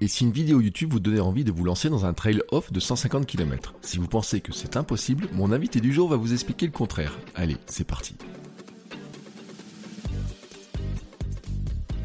Et si une vidéo YouTube vous donnait envie de vous lancer dans un trail off de 150 km Si vous pensez que c'est impossible, mon invité du jour va vous expliquer le contraire. Allez, c'est parti.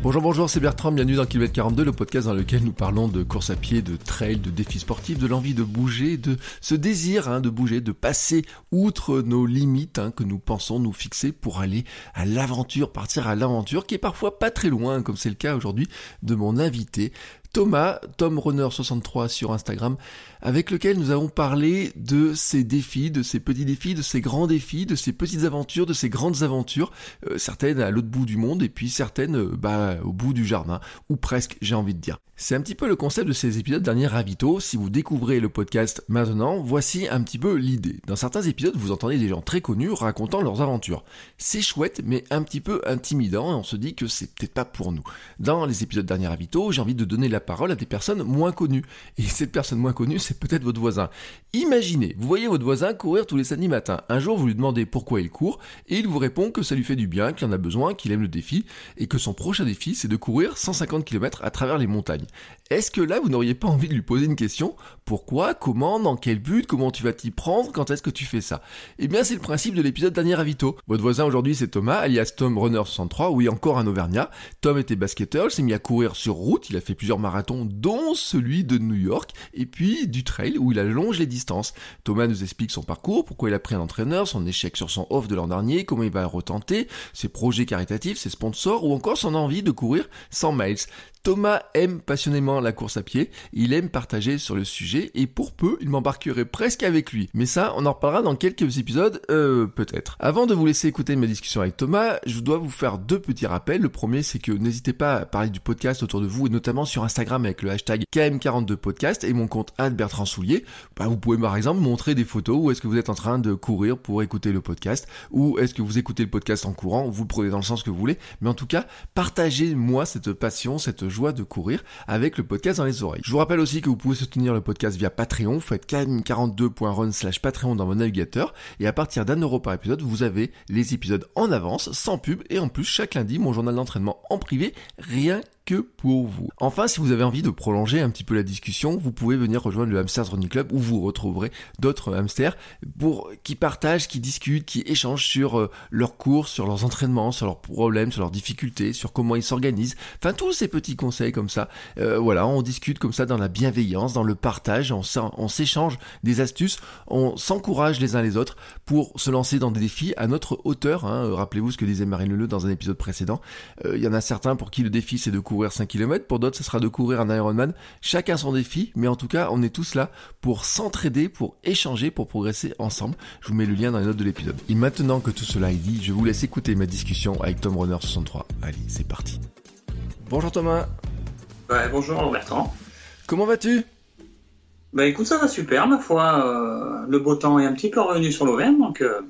Bonjour, bonjour, c'est Bertrand, bienvenue dans Kilomètre 42, le podcast dans lequel nous parlons de course à pied, de trail, de défis sportifs, de l'envie de bouger, de ce désir hein, de bouger, de passer outre nos limites hein, que nous pensons nous fixer pour aller à l'aventure, partir à l'aventure, qui est parfois pas très loin, comme c'est le cas aujourd'hui de mon invité, Thomas, TomRunner63 sur Instagram, avec lequel nous avons parlé de ces défis, de ces petits défis, de ces grands défis, de ces petites aventures, de ces grandes aventures, euh, certaines à l'autre bout du monde et puis certaines euh, bah, au bout du jardin, ou presque j'ai envie de dire. C'est un petit peu le concept de ces épisodes derniers Ravito. Si vous découvrez le podcast maintenant, voici un petit peu l'idée. Dans certains épisodes, vous entendez des gens très connus racontant leurs aventures. C'est chouette, mais un petit peu intimidant et on se dit que c'est peut-être pas pour nous. Dans les épisodes derniers Ravito, j'ai envie de donner la parole à des personnes moins connues. Et cette personne moins connue, c'est peut-être votre voisin. Imaginez, vous voyez votre voisin courir tous les samedis matins. Un jour, vous lui demandez pourquoi il court et il vous répond que ça lui fait du bien, qu'il en a besoin, qu'il aime le défi et que son prochain défi, c'est de courir 150 km à travers les montagnes. Est-ce que là, vous n'auriez pas envie de lui poser une question? Pourquoi? Comment? Dans quel but? Comment tu vas t'y prendre? Quand est-ce que tu fais ça? Eh bien, c'est le principe de l'épisode dernier Ravito. Votre voisin aujourd'hui, c'est Thomas, alias Tom Runner 63, oui, encore un Auvergnat. Tom était basketteur, il s'est mis à courir sur route, il a fait plusieurs marathons, dont celui de New York, et puis du trail où il allonge les distances. Thomas nous explique son parcours, pourquoi il a pris un entraîneur, son échec sur son off de l'an dernier, comment il va retenter, ses projets caritatifs, ses sponsors, ou encore son envie de courir 100 miles. Thomas aime passionnément la course à pied, il aime partager sur le sujet et pour peu, il m'embarquerait presque avec lui. Mais ça, on en reparlera dans quelques épisodes, euh, peut-être. Avant de vous laisser écouter ma discussion avec Thomas, je dois vous faire deux petits rappels. Le premier, c'est que n'hésitez pas à parler du podcast autour de vous et notamment sur Instagram avec le hashtag KM42podcast et mon compte Bertrand Soulier. Bah, vous pouvez par exemple montrer des photos où est-ce que vous êtes en train de courir pour écouter le podcast ou est-ce que vous écoutez le podcast en courant, vous prenez dans le sens que vous voulez. Mais en tout cas, partagez-moi cette passion, cette joie de courir avec le podcast dans les oreilles. Je vous rappelle aussi que vous pouvez soutenir le podcast via Patreon, faites km42.run slash Patreon dans vos navigateurs. Et à partir d'un euro par épisode, vous avez les épisodes en avance, sans pub. Et en plus chaque lundi mon journal d'entraînement en privé, rien que pour vous. Enfin, si vous avez envie de prolonger un petit peu la discussion, vous pouvez venir rejoindre le Hamsters Running Club où vous retrouverez d'autres hamsters pour qui partagent, qui discutent, qui échangent sur euh, leurs courses, sur leurs entraînements, sur leurs problèmes, sur leurs difficultés, sur comment ils s'organisent. Enfin, tous ces petits conseils comme ça. Euh, voilà, on discute comme ça dans la bienveillance, dans le partage, on, s'échange des astuces, on s'encourage les uns les autres pour se lancer dans des défis à notre hauteur. Hein. Rappelez-vous ce que disait Marine Leleu dans un épisode précédent. Euh, il y en a certains pour qui le défi c'est de courir courir 5 km, pour d'autres ce sera de courir un Ironman. Chacun son défi, mais en tout cas on est tous là pour s'entraider, pour échanger, pour progresser ensemble. Je vous mets le lien dans les notes de l'épisode. Et maintenant que tout cela est dit, je vous laisse écouter ma discussion avec Tom Runner 63. Allez, c'est parti. Bonjour Thomas. Ouais, bonjour Bertrand. Comment vas-tu? Bah écoute, ça va super, ma foi. Euh, le beau temps est un petit peu revenu sur l'Auvergne, donc euh,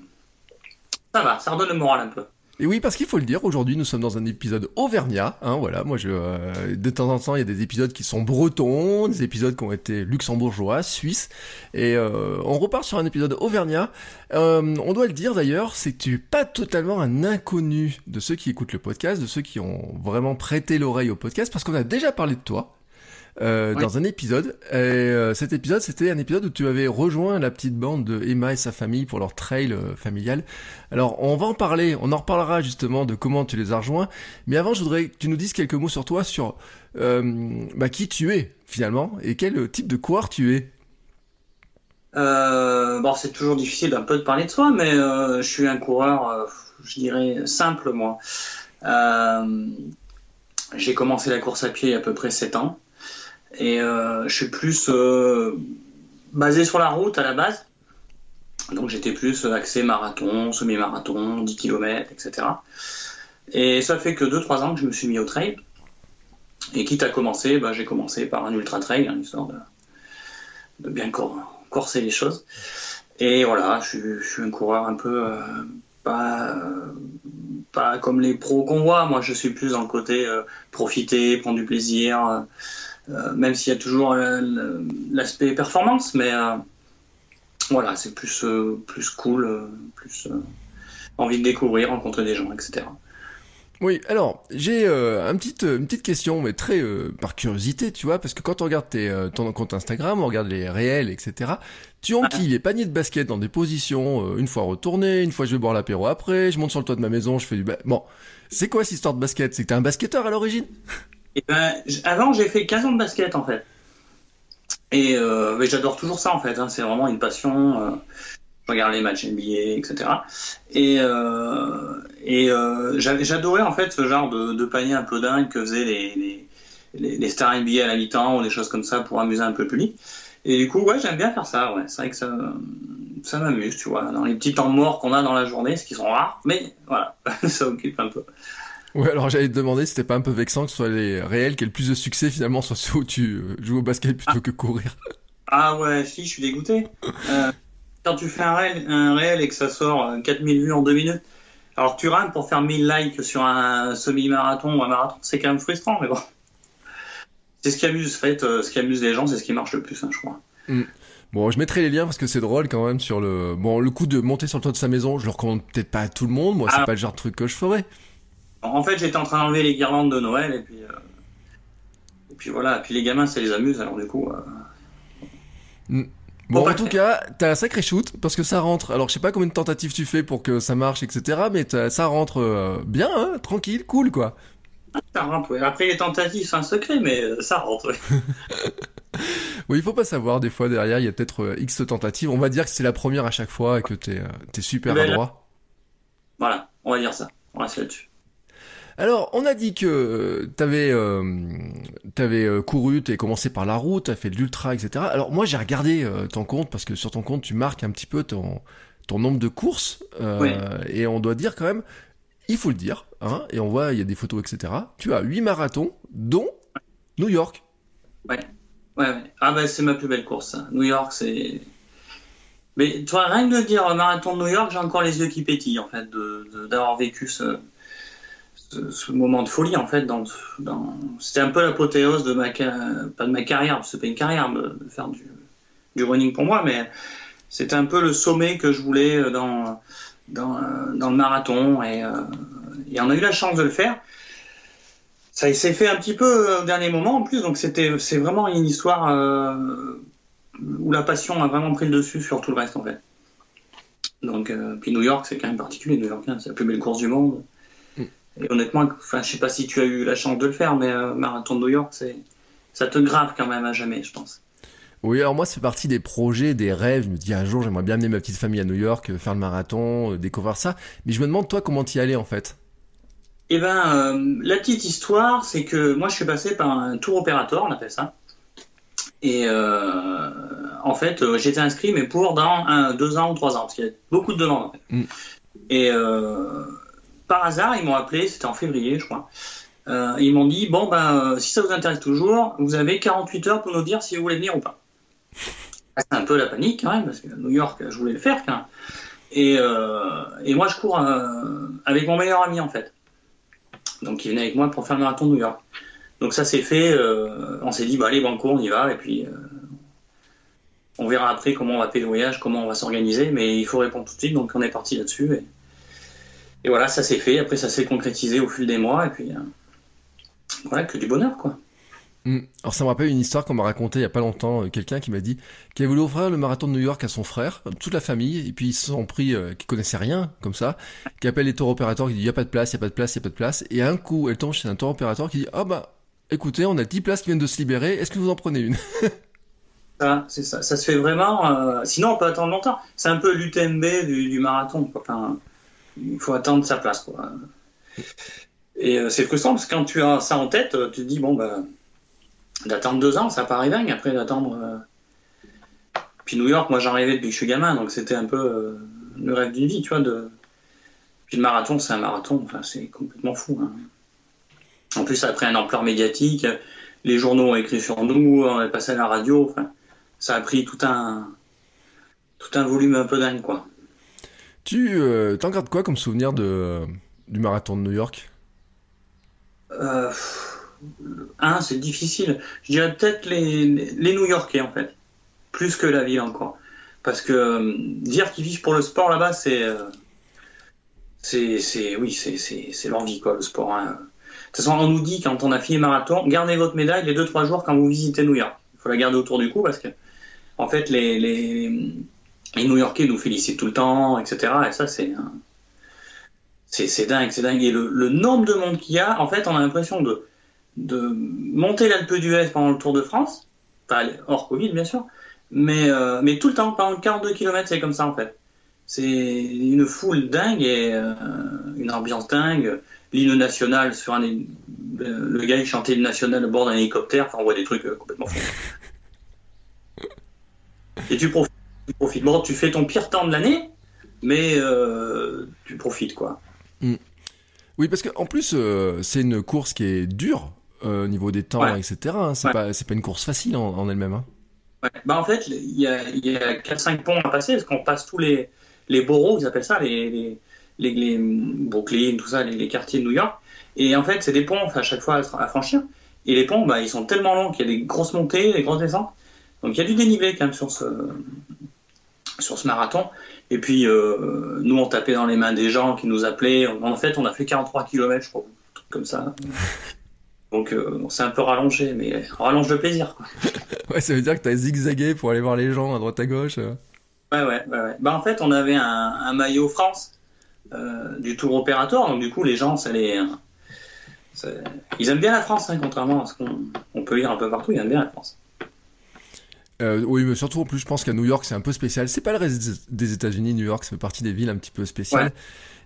ça va, ça redonne le moral un peu. Et oui, parce qu'il faut le dire, aujourd'hui nous sommes dans un épisode auvergnat. Hein, voilà, moi je, euh, de temps en temps il y a des épisodes qui sont bretons, des épisodes qui ont été luxembourgeois, suisses, et euh, on repart sur un épisode auvergnat. Euh, on doit le dire d'ailleurs, c'est que tu es pas totalement un inconnu de ceux qui écoutent le podcast, de ceux qui ont vraiment prêté l'oreille au podcast, parce qu'on a déjà parlé de toi. Euh, dans un épisode. Et euh, cet épisode, c'était un épisode où tu avais rejoint la petite bande de Emma et sa famille pour leur trail euh, familial. Alors, on va en parler, on en reparlera justement de comment tu les as rejoints. Mais avant, je voudrais que tu nous dises quelques mots sur toi, sur bah, qui tu es finalement et quel type de coureur tu es. bon, c'est toujours difficile d'un peu de parler de soi, mais je suis un coureur, je dirais, simple, moi. j'ai commencé la course à pied il y a à peu près 7 ans. Et euh, je suis plus euh, basé sur la route à la base. Donc j'étais plus axé marathon, semi-marathon, 10 km, etc. Et ça fait que 2-3 ans que je me suis mis au trail. Et quitte à commencer, bah, j'ai commencé par un ultra trail, hein, histoire de, bien corser les choses. Et voilà, je, suis un coureur un peu euh, pas, pas comme les pros qu'on voit. Moi, je suis plus dans le côté profiter, prendre du plaisir, même s'il y a toujours l'aspect performance, mais voilà, c'est plus, plus cool, plus envie de découvrir, rencontrer des gens, etc. Oui, alors j'ai euh, un une petite question, mais très par curiosité, tu vois, parce que quand on regarde tes, ton compte Instagram, on regarde les réels, etc. Tu enquilles les paniers de basket dans des positions, une fois retourné, une fois je vais boire l'apéro après, je monte sur le toit de ma maison, je fais du... bon, c'est quoi cette histoire de basket? C'est que t'es un basketteur à l'origine? Eh ben, Avant, j'ai fait 15 ans de basket, en fait. Et j'adore toujours ça, en fait. Hein. c'est vraiment une passion je regardais les matchs NBA, etc. Et, euh, et euh, j'adorais en fait ce genre de, panier un peu dingue que faisaient les, les, les, stars NBA à la mi-temps ou des choses comme ça pour amuser un peu le public. Et du coup, ouais, j'aime bien faire ça. Ouais, c'est vrai que ça, ça m'amuse, tu vois, dans les petits temps morts qu'on a dans la journée, ce qui sont rares, mais voilà, ça occupe un peu. Ouais, alors j'allais te demander si c'était pas un peu vexant que ce soit les réels qui aient le plus de succès finalement, soit ceux où tu euh, joues au basket plutôt que courir. Ah ouais, si, je suis dégoûté. Euh, quand tu fais un réel, un réel et que ça sort 4000 euh, vues en deux minutes, alors tu rames pour faire 1000 likes sur un semi-marathon ou un marathon, c'est quand même frustrant, mais bon. C'est ce qui amuse, en fait, ce qui amuse les gens, c'est ce qui marche le plus, hein, je crois. Mm. Bon, je mettrai les liens parce que c'est drôle quand même sur le. Bon, le coup de monter sur le toit de sa maison, je le recommande peut-être pas à tout le monde. Moi, c'est ah. pas le genre de truc que je ferais. En fait, j'étais en train d'enlever les guirlandes de Noël et puis. Euh, et puis voilà, et puis les gamins, ça les amuse, alors du coup. Mm. Bon, en tout cas, t'as un sacré shoot parce que ça rentre. Alors, je sais pas combien de tentatives tu fais pour que ça marche, etc. Mais ça rentre euh, bien, hein, tranquille, cool, quoi. Ça rentre. Après, les tentatives, c'est un secret, mais euh, ça rentre, oui. oui, il faut pas savoir. Des fois, derrière, il y a peut-être euh, X tentatives. On va dire que c'est la première à chaque fois et que t'es es super ben, adroit. Voilà, on va dire ça. On reste là-dessus. Alors, on a dit que t'avais euh, t'avais euh, couru, t'avais commencé par la route, t'as fait de l'ultra, etc. Alors moi, j'ai regardé euh, ton compte parce que sur ton compte, tu marques un petit peu ton ton nombre de courses euh, et on doit dire quand même, il faut le dire, hein, et on voit il y a des photos, etc. Tu as huit marathons, dont New York. Ouais, ouais, ouais. Ah ben c'est ma plus belle course. New York, c'est mais toi, rien que de dire marathon de New York, j'ai encore les yeux qui pétillent en fait d'avoir vécu ce, ce, moment de folie en fait. C'était un peu l'apothéose de ma pas de ma carrière, c'est pas une carrière de, faire du, running pour moi, mais c'était un peu le sommet que je voulais dans, dans, dans le marathon et, euh, et, on a eu la chance de le faire. Ça s'est fait un petit peu au dernier moment en plus, donc c'était c'est vraiment une histoire euh, où la passion a vraiment pris le dessus sur tout le reste en fait. Donc, euh, puis New York, c'est quand même particulier. New York, hein, c'est la plus belle course du monde. Et honnêtement, enfin, je sais pas si tu as eu la chance de le faire, mais euh, marathon de New York, c'est, ça te grave quand même à jamais, je pense. Oui, alors moi, c'est partie des projets, des rêves. Je me dis un jour, j'aimerais bien amener ma petite famille à New York, euh, faire le marathon, euh, découvrir ça. Mais je me demande, toi, comment t'y allais en fait? Eh ben, la petite histoire, c'est que moi, je suis passé par un tour opérateur, on appelle ça. Et en fait, j'étais inscrit, mais pour dans un, deux ans ou trois ans, parce qu'il y a beaucoup de demandes. En fait. Mm. Et par hasard, ils m'ont appelé, c'était en février, je crois. Euh, ils m'ont dit bon ben euh, si ça vous intéresse toujours, vous avez 48 heures pour nous dire si vous voulez venir ou pas. C'est un peu la panique quand même parce que New York, je voulais le faire quand euh, et moi je cours avec mon meilleur ami en fait. Donc il venait avec moi pour faire le marathon de New York. Donc ça s'est fait. on s'est dit bah allez banco, on y va et puis on verra après comment on va payer le voyage, comment on va s'organiser. Mais il faut répondre tout de suite donc on est parti là-dessus. Et voilà, ça s'est fait. Après, ça s'est concrétisé au fil des mois. Et puis, euh, voilà, que du bonheur, quoi. Hmm. Alors ça me rappelle une histoire qu'on m'a racontée il y a pas longtemps, euh, quelqu'un qui m'a dit qu'il voulu offrir le marathon de New York à son frère, euh, toute la famille, et puis ils se sont pris, euh, qui connaissaient rien, comme ça, qui appelle les tours opérateurs, qui dit il y a pas de place, il y a pas de place, il y a pas de place, et un coup elle tombe chez un tour opérateur qui dit ah bah écoutez on a 10 places qui viennent de se libérer, est-ce que vous en prenez une? Ça, c'est ça, ça se fait vraiment. sinon on peut attendre longtemps. C'est un peu l'UTMB du, du marathon. Enfin, il faut attendre sa place. Quoi. Et euh, c'est frustrant parce que quand tu as ça en tête, tu te dis, bon, bah, d'attendre deux ans, ça paraît dingue. Après, d'attendre Puis New York, moi j'en rêvais depuis que je suis gamin, donc c'était un peu euh, le rêve d'une vie, tu vois. De... Puis le marathon, c'est un marathon, enfin, c'est complètement fou. Hein. En plus, après un ampleur médiatique, les journaux ont écrit sur nous, on est passé à la radio, enfin, ça a pris tout un, tout un volume un peu dingue, quoi. Tu euh, t'en gardes quoi comme souvenir de, du marathon de New York? Euh, c'est difficile. Je dirais peut-être les, les New-Yorkais, en fait plus que la ville encore. Parce que euh, dire qu'ils vivent pour le sport là-bas, c'est. Euh, c'est, oui, c'est, l'envie, quoi, le sport. Hein. De toute façon, on nous dit quand on a fini marathon, gardez votre médaille les 2-3 jours quand vous visitez New York. Il faut la garder autour du cou parce que, en fait, les, les, les New-Yorkais nous félicitent tout le temps, etc. Et ça, c'est. C'est, dingue, c'est dingue. Et le, nombre de monde qu'il y a, en fait, on a l'impression de, de monter l'Alpe d'Huez pendant le Tour de France, enfin, hors Covid, bien sûr, mais, euh, mais tout le temps, pendant 42 km, c'est comme ça en fait. C'est une foule dingue et euh, une ambiance dingue. L'hymne national sur un. Le gars, il chantait le national à bord d'un hélicoptère. Enfin, on voit des trucs euh, complètement fous. et tu profites, tu profites. Bon, tu fais ton pire temps de l'année, mais tu profites quoi. Mm. Oui, parce qu'en plus, c'est une course qui est dure au niveau des temps, etc. Hein. C'est pas, pas, une course facile en, elle-même. Hein. Bah, en fait, il y a, a 4-5 ponts à passer, parce qu'on passe tous les, les boroughs, ils appellent ça, les, les, les, Brooklyn, tout ça, les, quartiers de New York. Et en fait, c'est des ponts à chaque fois à, franchir. Et les ponts, bah, ils sont tellement longs qu'il y a des grosses montées, des grosses descentes. Donc il y a du dénivelé quand même sur ce, sur ce marathon. Et puis, euh, nous, on tapait dans les mains des gens qui nous appelaient. En fait, on a fait 43 km, je crois, comme ça. Donc euh, c'est un peu rallongé, mais rallonge le plaisir. Quoi. ouais, ça veut dire que tu as zigzagué pour aller voir les gens à droite à gauche. Euh. Ouais, ouais, ouais. Bah, en fait, on avait un, maillot France euh, du tour opérateur, donc du coup, les gens, ça les. Ils aiment bien la France, hein, contrairement à ce qu'on peut lire un peu partout, ils aiment bien la France. Oui, mais surtout en plus, je pense qu'à New York, c'est un peu spécial. C'est pas le reste des États-Unis, New York, ça fait partie des villes un petit peu spéciales.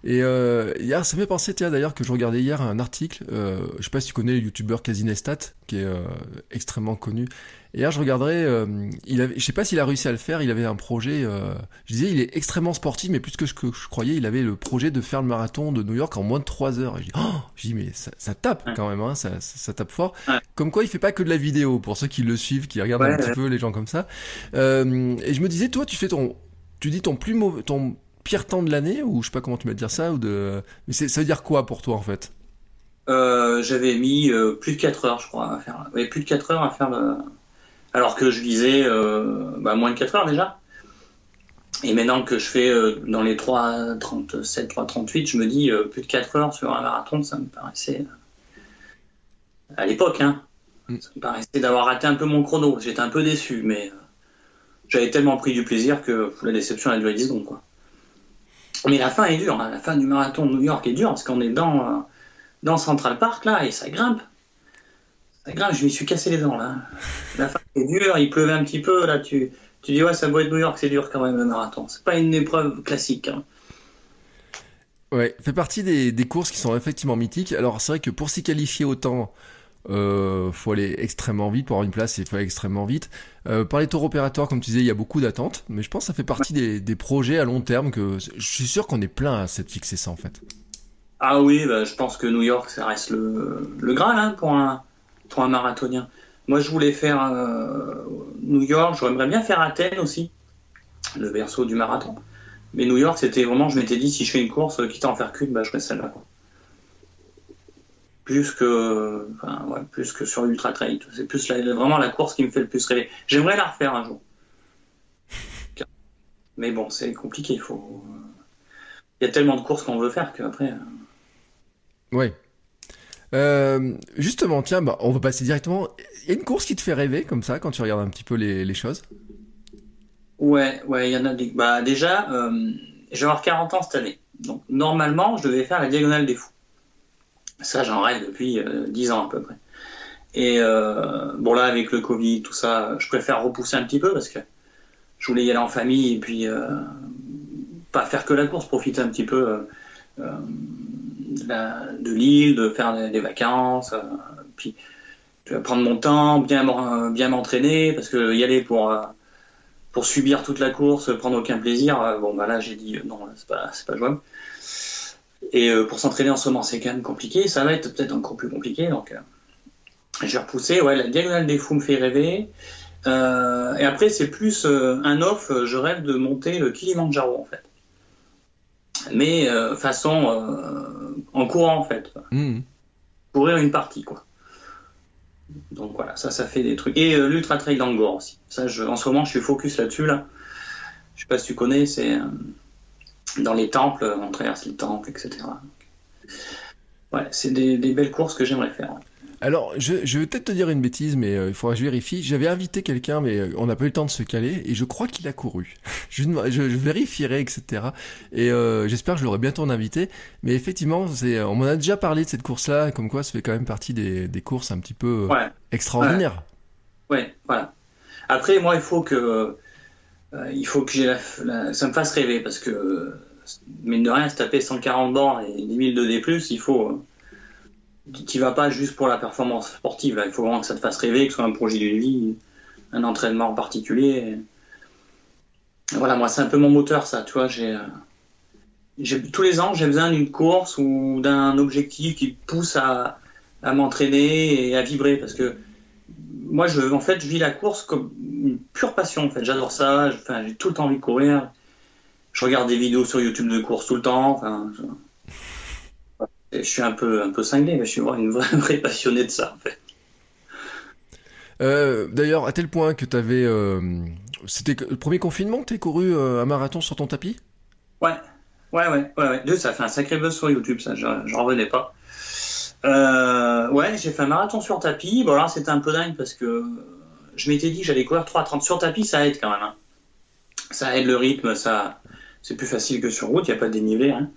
Et euh, hier, ça fait penser, d'ailleurs, que je regardais hier un article, euh, je sais pas si tu connais le youtubeur Casinestat, qui est euh, extrêmement connu. Et hier, je regarderais, euh, il avait, je sais pas s'il a réussi à le faire, il avait un projet, euh, je disais, il est extrêmement sportif, mais plus que ce que je croyais, il avait le projet de faire le marathon de New York en moins de 3 heures. Et je dis, oh, je dis mais ça, ça tape quand même, hein, ça, ça, tape fort. Comme quoi, il fait pas que de la vidéo, pour ceux qui le suivent, qui regardent un petit peu les gens comme ça. Euh, et je me disais, toi, tu fais ton, tu dis ton plus mauvais, ton pire temps de l'année ou je sais pas comment tu vas dire ça ou de mais ça veut dire quoi pour toi en fait? Euh, j'avais mis euh, plus de 4 heures je crois à faire ouais, plus de 4 heures à faire le... alors que je visais euh, bah, moins de 4 heures déjà. Et maintenant que je fais dans les 3.37 3.38 je me dis plus de 4 heures sur un marathon ça me paraissait à l'époque hein. Mm. ça me paraissait d'avoir raté un peu mon chrono. J'étais un peu déçu mais j'avais tellement pris du plaisir que la déception a duré 10 secondes quoi mais la fin est dure. Hein. La fin du marathon de New York est dure parce qu'on est dans, euh, dans Central Park là et ça grimpe. Ça grimpe, je m'y suis cassé les dents là. La fin est dure, il pleuvait un petit peu. Là, tu, tu dis, ouais, ça doit être New York, c'est dur quand même le marathon. C'est pas une épreuve classique. Hein. Ouais, fait partie des, des, courses qui sont effectivement mythiques. Alors c'est vrai que pour s'y qualifier autant, euh, faut aller extrêmement vite pour avoir une place, il faut aller extrêmement vite. Euh, par les tours opérateurs, comme tu disais, il y a beaucoup d'attentes, mais je pense que ça fait partie des, projets à long terme que je suis sûr qu'on est plein à s'être fixé ça en fait. Ah oui, bah, je pense que New York, ça reste le, le Graal hein, pour, un, marathonien. Moi, je voulais faire euh, New York, j'aimerais bien faire Athènes aussi, le berceau du marathon. Mais New York, c'était vraiment, je m'étais dit, si je fais une course, quitte à en faire qu'une, bah, je ferais celle-là plus que, enfin, ouais, plus que sur l'ultra trail. C'est plus vraiment la course qui me fait le plus rêver. J'aimerais la refaire un jour. Mais bon, c'est compliqué. Il faut. Il y a tellement de courses qu'on veut faire qu'après. Euh, oui. Euh, justement, tiens, bah, on va passer directement. Il y a une course qui te fait rêver comme ça quand tu regardes un petit peu les, les choses? Ouais, ouais, il y en a des. Bah déjà, euh, je vais avoir 40 ans cette année. Donc normalement, je devais faire la diagonale des fous. Ça, j'en rêve depuis euh, dix 10 ans à peu près. Et euh, bon, là, avec le Covid, tout ça, je préfère repousser un petit peu parce que je voulais y aller en famille et puis euh, pas faire que la course, profiter un petit peu de l'île, de faire des, vacances, puis prendre mon temps, bien m'entraîner parce que y aller pour pour subir toute la course, prendre aucun plaisir, bon bah là j'ai dit non, c'est pas, c'est pas jouable. Et pour s'entraîner en ce moment, c'est quand même compliqué. Ça va être peut-être encore plus compliqué, donc j'ai repoussé. Ouais, la diagonale des fous me fait rêver. Euh, et après, c'est plus euh, un off. Je rêve de monter le Kilimanjaro en fait, mais euh, façon en courant en fait, mmh. courir une partie quoi. Donc voilà, ça, ça fait des trucs. Et l'ultra trail d'Angor aussi. Ça, je, en ce moment, je suis focus là-dessus là. Je sais pas si tu connais, c'est dans les temples, on traverse les temples, etc. Ouais, c'est des, belles courses que j'aimerais faire. Alors, je, je vais peut-être te dire une bêtise, mais euh, il faudra que je vérifie. J'avais invité quelqu'un, mais euh, on n'a pas eu le temps de se caler, et je crois qu'il a couru. je, je, vérifierai, etc. Et euh, j'espère que je l'aurai bientôt en invité. Mais effectivement, c'est, on m'en a déjà parlé de cette course-là, comme quoi ça fait quand même partie des, des courses un petit peu extraordinaires. Ouais. voilà. Après, moi, il faut que, il faut que j'ai la, ça me fasse rêver, parce que, mine de rien, se taper 140 bornes et 10 000 de D+, il faut qui va pas juste pour la performance sportive. Il faut vraiment que ça te fasse rêver, que ce soit un projet de vie, un entraînement en particulier. voilà, moi, c'est un peu mon moteur, ça. Tu vois, j'ai, tous les ans, j'ai besoin d'une course ou d'un objectif qui pousse à, m'entraîner et à vibrer parce que moi, en fait, je vis la course comme une pure passion. En fait, j'adore ça. J'ai tout le temps envie de courir. Je regarde des vidéos sur YouTube de course tout le temps. Enfin, je suis un peu, un peu cinglé, mais je suis une vraie, vraie passionnée de ça, en fait. Euh, d'ailleurs, à tel point que tu avais. Euh, c'était le premier confinement que tu as couru euh, un marathon sur ton tapis? Ouais, ouais, ouais. ouais, ouais. ça fait un sacré buzz sur YouTube, ça, j'en revenais pas. ouais, j'ai fait un marathon sur tapis. Bon, là, c'était un peu dingue parce que je m'étais dit que j'allais courir 3,30 sur tapis, ça aide quand même. Hein. Ça aide le rythme, ça, c'est plus facile que sur route, il n'y a pas de dénivelé. Hein.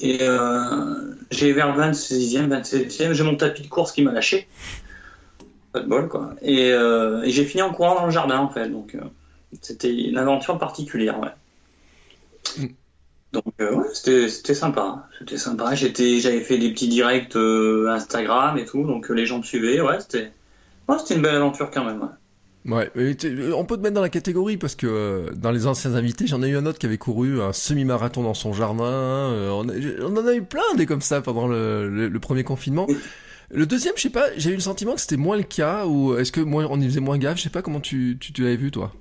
Et euh, j'ai vers le 26e, 27e, j'ai mon tapis de course qui m'a lâché. Pas de bol, quoi. Et, euh, j'ai fini en courant dans le jardin, en fait. Donc, euh, c'était une aventure particulière, ouais. Donc, ouais, c'était sympa. C'était sympa. J'avais fait des petits directs Instagram et tout, donc les gens me suivaient. Ouais, c'était une belle aventure quand même, ouais. Ouais, on peut te mettre dans la catégorie parce que euh, dans les anciens invités, j'en ai eu un autre qui avait couru un semi-marathon dans son jardin. Euh, on, en a eu plein des comme ça pendant le, premier confinement. Le deuxième, je sais pas, j'ai eu le sentiment que c'était moins le cas ou est-ce que moi on y faisait moins gaffe? Je sais pas comment tu, tu, vu toi.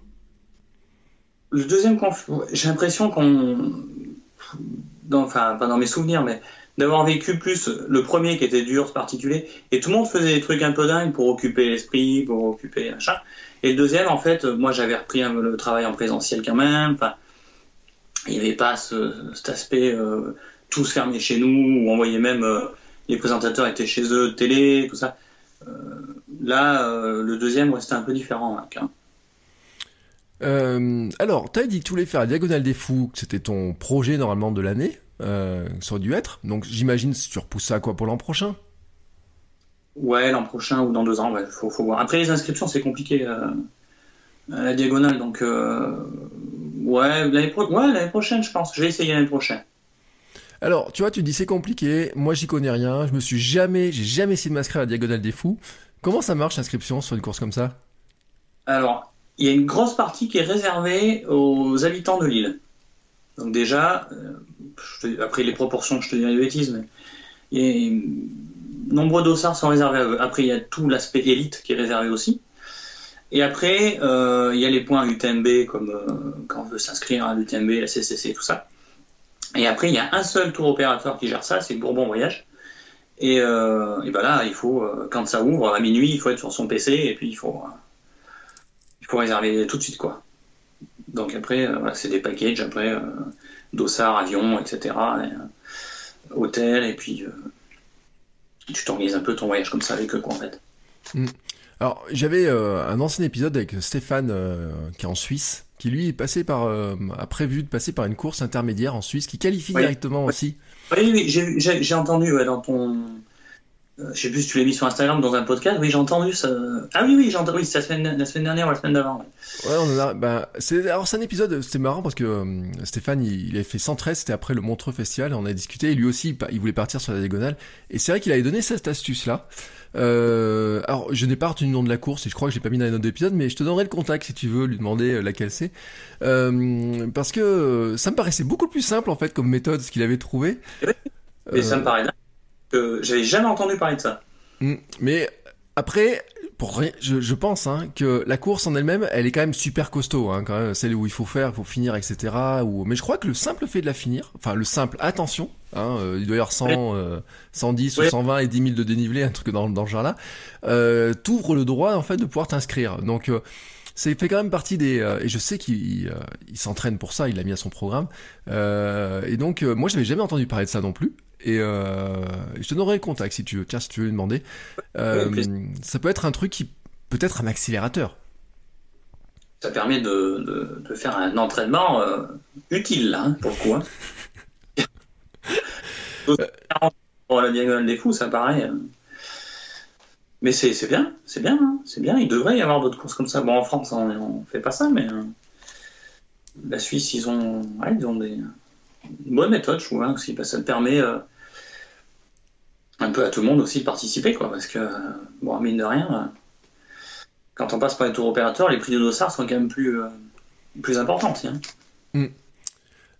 Le deuxième confinement, j'ai l'impression qu'on, enfin pas dans mes souvenirs, mais d'avoir vécu plus le premier qui était dur, particulier, et tout le monde faisait des trucs un peu dingues pour occuper l'esprit, pour occuper machin. Et le deuxième, en fait, moi j'avais repris le travail en présentiel quand même. Enfin, il n'y avait pas cet aspect euh, tous fermés chez nous, où on voyait même euh, les présentateurs étaient chez eux, télé, tout ça. Euh, là, le deuxième, c'était un peu différent. Hein, alors, tu as dit que tu voulais faire la Diagonale des Fous, que c'était ton projet normalement de l'année, euh, ça aurait dû être. Donc j'imagine si tu repousses ça à quoi pour l'an prochain? Ouais, l'an prochain ou dans deux ans, il faut, voir. Après, les inscriptions, c'est compliqué euh, à la diagonale. Donc, euh, ouais, l'année prochaine, je pense. Je vais essayer l'année prochaine. Alors, tu vois, tu dis c'est compliqué. Moi, j'y connais rien. Je me suis jamais, j'ai jamais essayé de m'inscrire à la diagonale des fous. Comment ça marche l'inscription sur une course comme ça? Alors, il y a une grosse partie qui est réservée aux habitants de l'île. Donc déjà, après les proportions, je te dirais des bêtises, mais nombreux dossards sont réservés à eux. Après, il y a tout l'aspect élite qui est réservé aussi. Et après, euh, il y a les points UTMB, comme euh, quand on veut s'inscrire à l'UTMB, la CCC, tout ça. Et après, il y a un seul tour opérateur qui gère ça, c'est Bourbon Voyage. Et, euh, ben là, il faut, quand ça ouvre, à minuit, il faut être sur son PC et puis il faut, il faut réserver tout de suite, quoi. Donc après, c'est des packages, après, dossard, avion, etc. Et, hôtel, et puis tu t'organises un peu ton voyage comme ça avec eux, quoi, en fait. Mm. Alors, j'avais euh, un ancien épisode avec Stéphane, euh, qui est en Suisse, qui lui est passé par, euh, a prévu de passer par une course intermédiaire en Suisse, qui qualifie directement aussi. Oui, oui j'ai entendu dans ton euh, je sais plus si tu l'as mis sur Instagram dans un podcast. Oui, j'ai entendu ça. Ah oui, oui, j'ai entendu. Oui, c'est la semaine, la semaine dernière ou la semaine d'avant. Ouais, ouais on a. Bah, c'est alors c'est un épisode. C'était marrant parce que euh, Stéphane, il, il avait fait 113. C'était après le Montreux Festival. On a discuté. Et lui aussi, il voulait partir sur la diagonale. Et c'est vrai qu'il avait donné cette astuce là. Euh, alors, je n'ai pas retenu le nom de la course et je crois que je l'ai pas mis dans les notes d'épisode, mais je te donnerai le contact si tu veux lui demander laquelle c'est. Parce que ça me paraissait beaucoup plus simple en fait comme méthode ce qu'il avait trouvé. Et ça me paraît que j'avais jamais entendu parler de ça. Hmm, mais après, pour je, je pense hein, que la course en elle-même, elle est quand même super costaud, hein, quand même, celle où il faut faire, il faut finir, etc. Ou... Mais je crois que le simple fait de la finir, enfin le simple, attention, hein, euh, il doit y avoir 100, euh, 110 ou 120 et 10 000 de dénivelé, un truc dans, dans ce genre-là, euh, t'ouvre le droit en fait de pouvoir t'inscrire. Donc euh, c'est fait quand même partie des euh, et je sais qu'il euh, il s'entraîne pour ça, il l'a mis à son programme. et donc moi je n'avais jamais entendu parler de ça non plus. Et euh, je te donnerai le contact si tu veux. Tiens, si tu veux lui demander. Euh, ça peut être un truc qui peut être un accélérateur. Ça permet de, de, de faire un entraînement euh, utile, hein, pour le coup. Hein. pour la diagonale des fous, ça paraît. Mais c'est bien, c'est bien, hein, c'est bien. Il devrait y avoir d'autres courses comme ça. Bon, en France, on, on fait pas ça, mais la Suisse, ils ont, ouais, ils ont des, une bonne méthode, je trouve, hein, aussi, parce que ça permet euh, un peu à tout le monde aussi de participer, quoi, parce que, bon, mine de rien, euh, quand on passe par les tours opérateurs, les prix de dossard sont quand même plus, euh, plus importants, hein. Mm.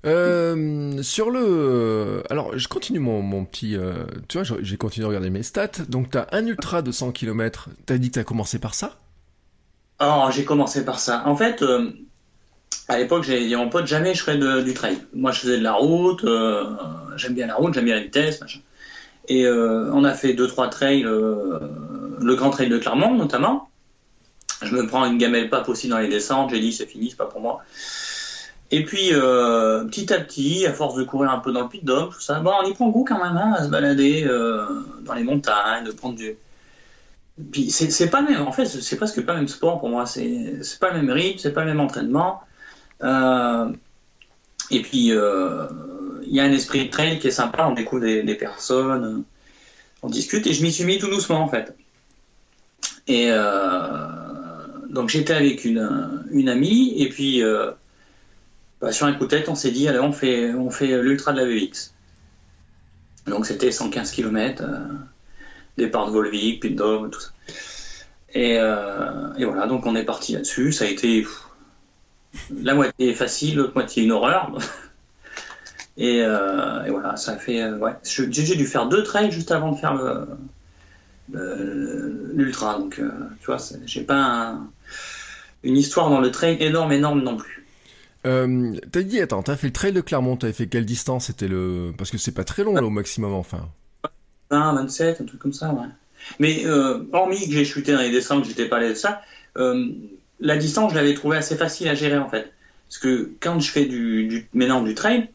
Euh, sur le, alors je continue mon, mon petit, euh, tu vois, j'ai continué à regarder mes stats. Donc t'as un ultra de 100 km. T'as dit que t'as commencé par ça? Oh, j'ai commencé par ça. En fait, euh, à l'époque, j'avais dit à mon pote jamais je ferais de, du trail. Moi, je faisais de la route. j'aime bien la route, j'aime bien la vitesse, machin. Et euh, on a fait deux trois trails, euh, le grand trail de Clermont notamment. Je me prends une gamelle pas possible dans les descentes. J'ai dit c'est fini, c'est pas pour moi. Et puis euh, petit à petit, à force de courir un peu dans le pit d'homme, tout ça, bon, on y prend goût quand même hein, à se balader dans les montagnes, de prendre du. Puis c'est pas le même. En fait, c'est presque pas le même sport pour moi. C'est pas le même rythme, c'est pas le même entraînement. Et puis y a un esprit trail qui est sympa. On découvre des, personnes, on discute et je m'y suis mis tout doucement en fait. Et euh, donc j'étais avec une, amie et puis euh, bah, sur un coup de tête, on s'est dit, allez, on fait, on fait l'ultra de la VX. Donc c'était 115 km, euh, départ de Volvic, puis de Dôme, tout ça. Et, euh, voilà, donc on est parti là-dessus. Ça a été la moitié facile, l'autre moitié une horreur. et, euh, et, voilà, ça fait. ouais, j'ai dû faire deux trails juste avant de faire l'ultra. Donc euh, tu vois, j'ai pas un, une histoire dans le trail énorme, énorme non plus. Euh, t'as dit, attends, t'as fait le trail de Clermont, t'avais fait quelle distance? C'était le. Parce que c'est pas très long là au maximum enfin. 20, 27, un truc comme ça, ouais. Mais euh, hormis que j'ai chuté dans les descentes, j'étais pas allé de ça, euh, la distance, je l'avais trouvé assez facile à gérer en fait. Parce que quand je fais du, du maintenant du trail,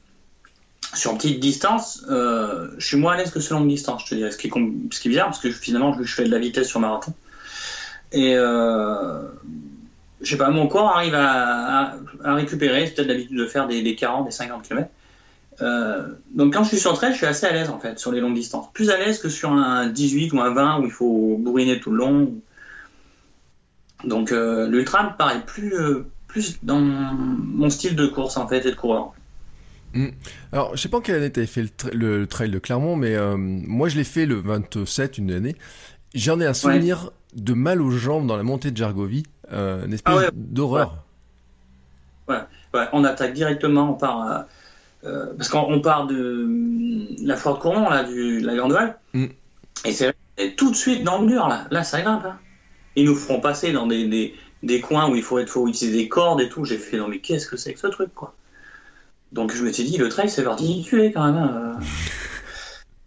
sur petite distance, euh, je suis moins à l'aise que sur longue distance, je te dirais. Ce qui est, bizarre, parce que finalement, je fais de la vitesse sur marathon. Et euh, je sais pas, mon corps arrive à, récupérer, c'est peut-être l'habitude de faire des, des, 40, des 50 km. Euh, donc quand je suis sur trail, je suis assez à l'aise en fait sur les longues distances. Plus à l'aise que sur un 18 ou un 20 où il faut bourriner tout le long. Donc l'ultra me paraît plus, plus dans mon style de course en fait et de coureur. Mmh. Alors, je sais pas en quelle année tu avais fait le, tra le, trail de Clermont, mais euh, moi je l'ai fait le 27 une année. J'en ai un souvenir ouais. de mal aux jambes dans la montée de Jargovie, euh, une espèce ah ouais. d'horreur. Ouais. on attaque directement, on part, euh, parce qu'on part de la foire de Cournon, là, du, de la Grande Val, mmh. et c'est tout de suite dans le mur, là, là ça grimpe. Hein. Ils nous feront passer dans des, des, des coins où il faut, faut utiliser des cordes et tout. J'ai fait, non mais qu'est-ce que c'est que ce truc, quoi? Donc je me suis dit, le trail, c'est particulier quand même. Hein.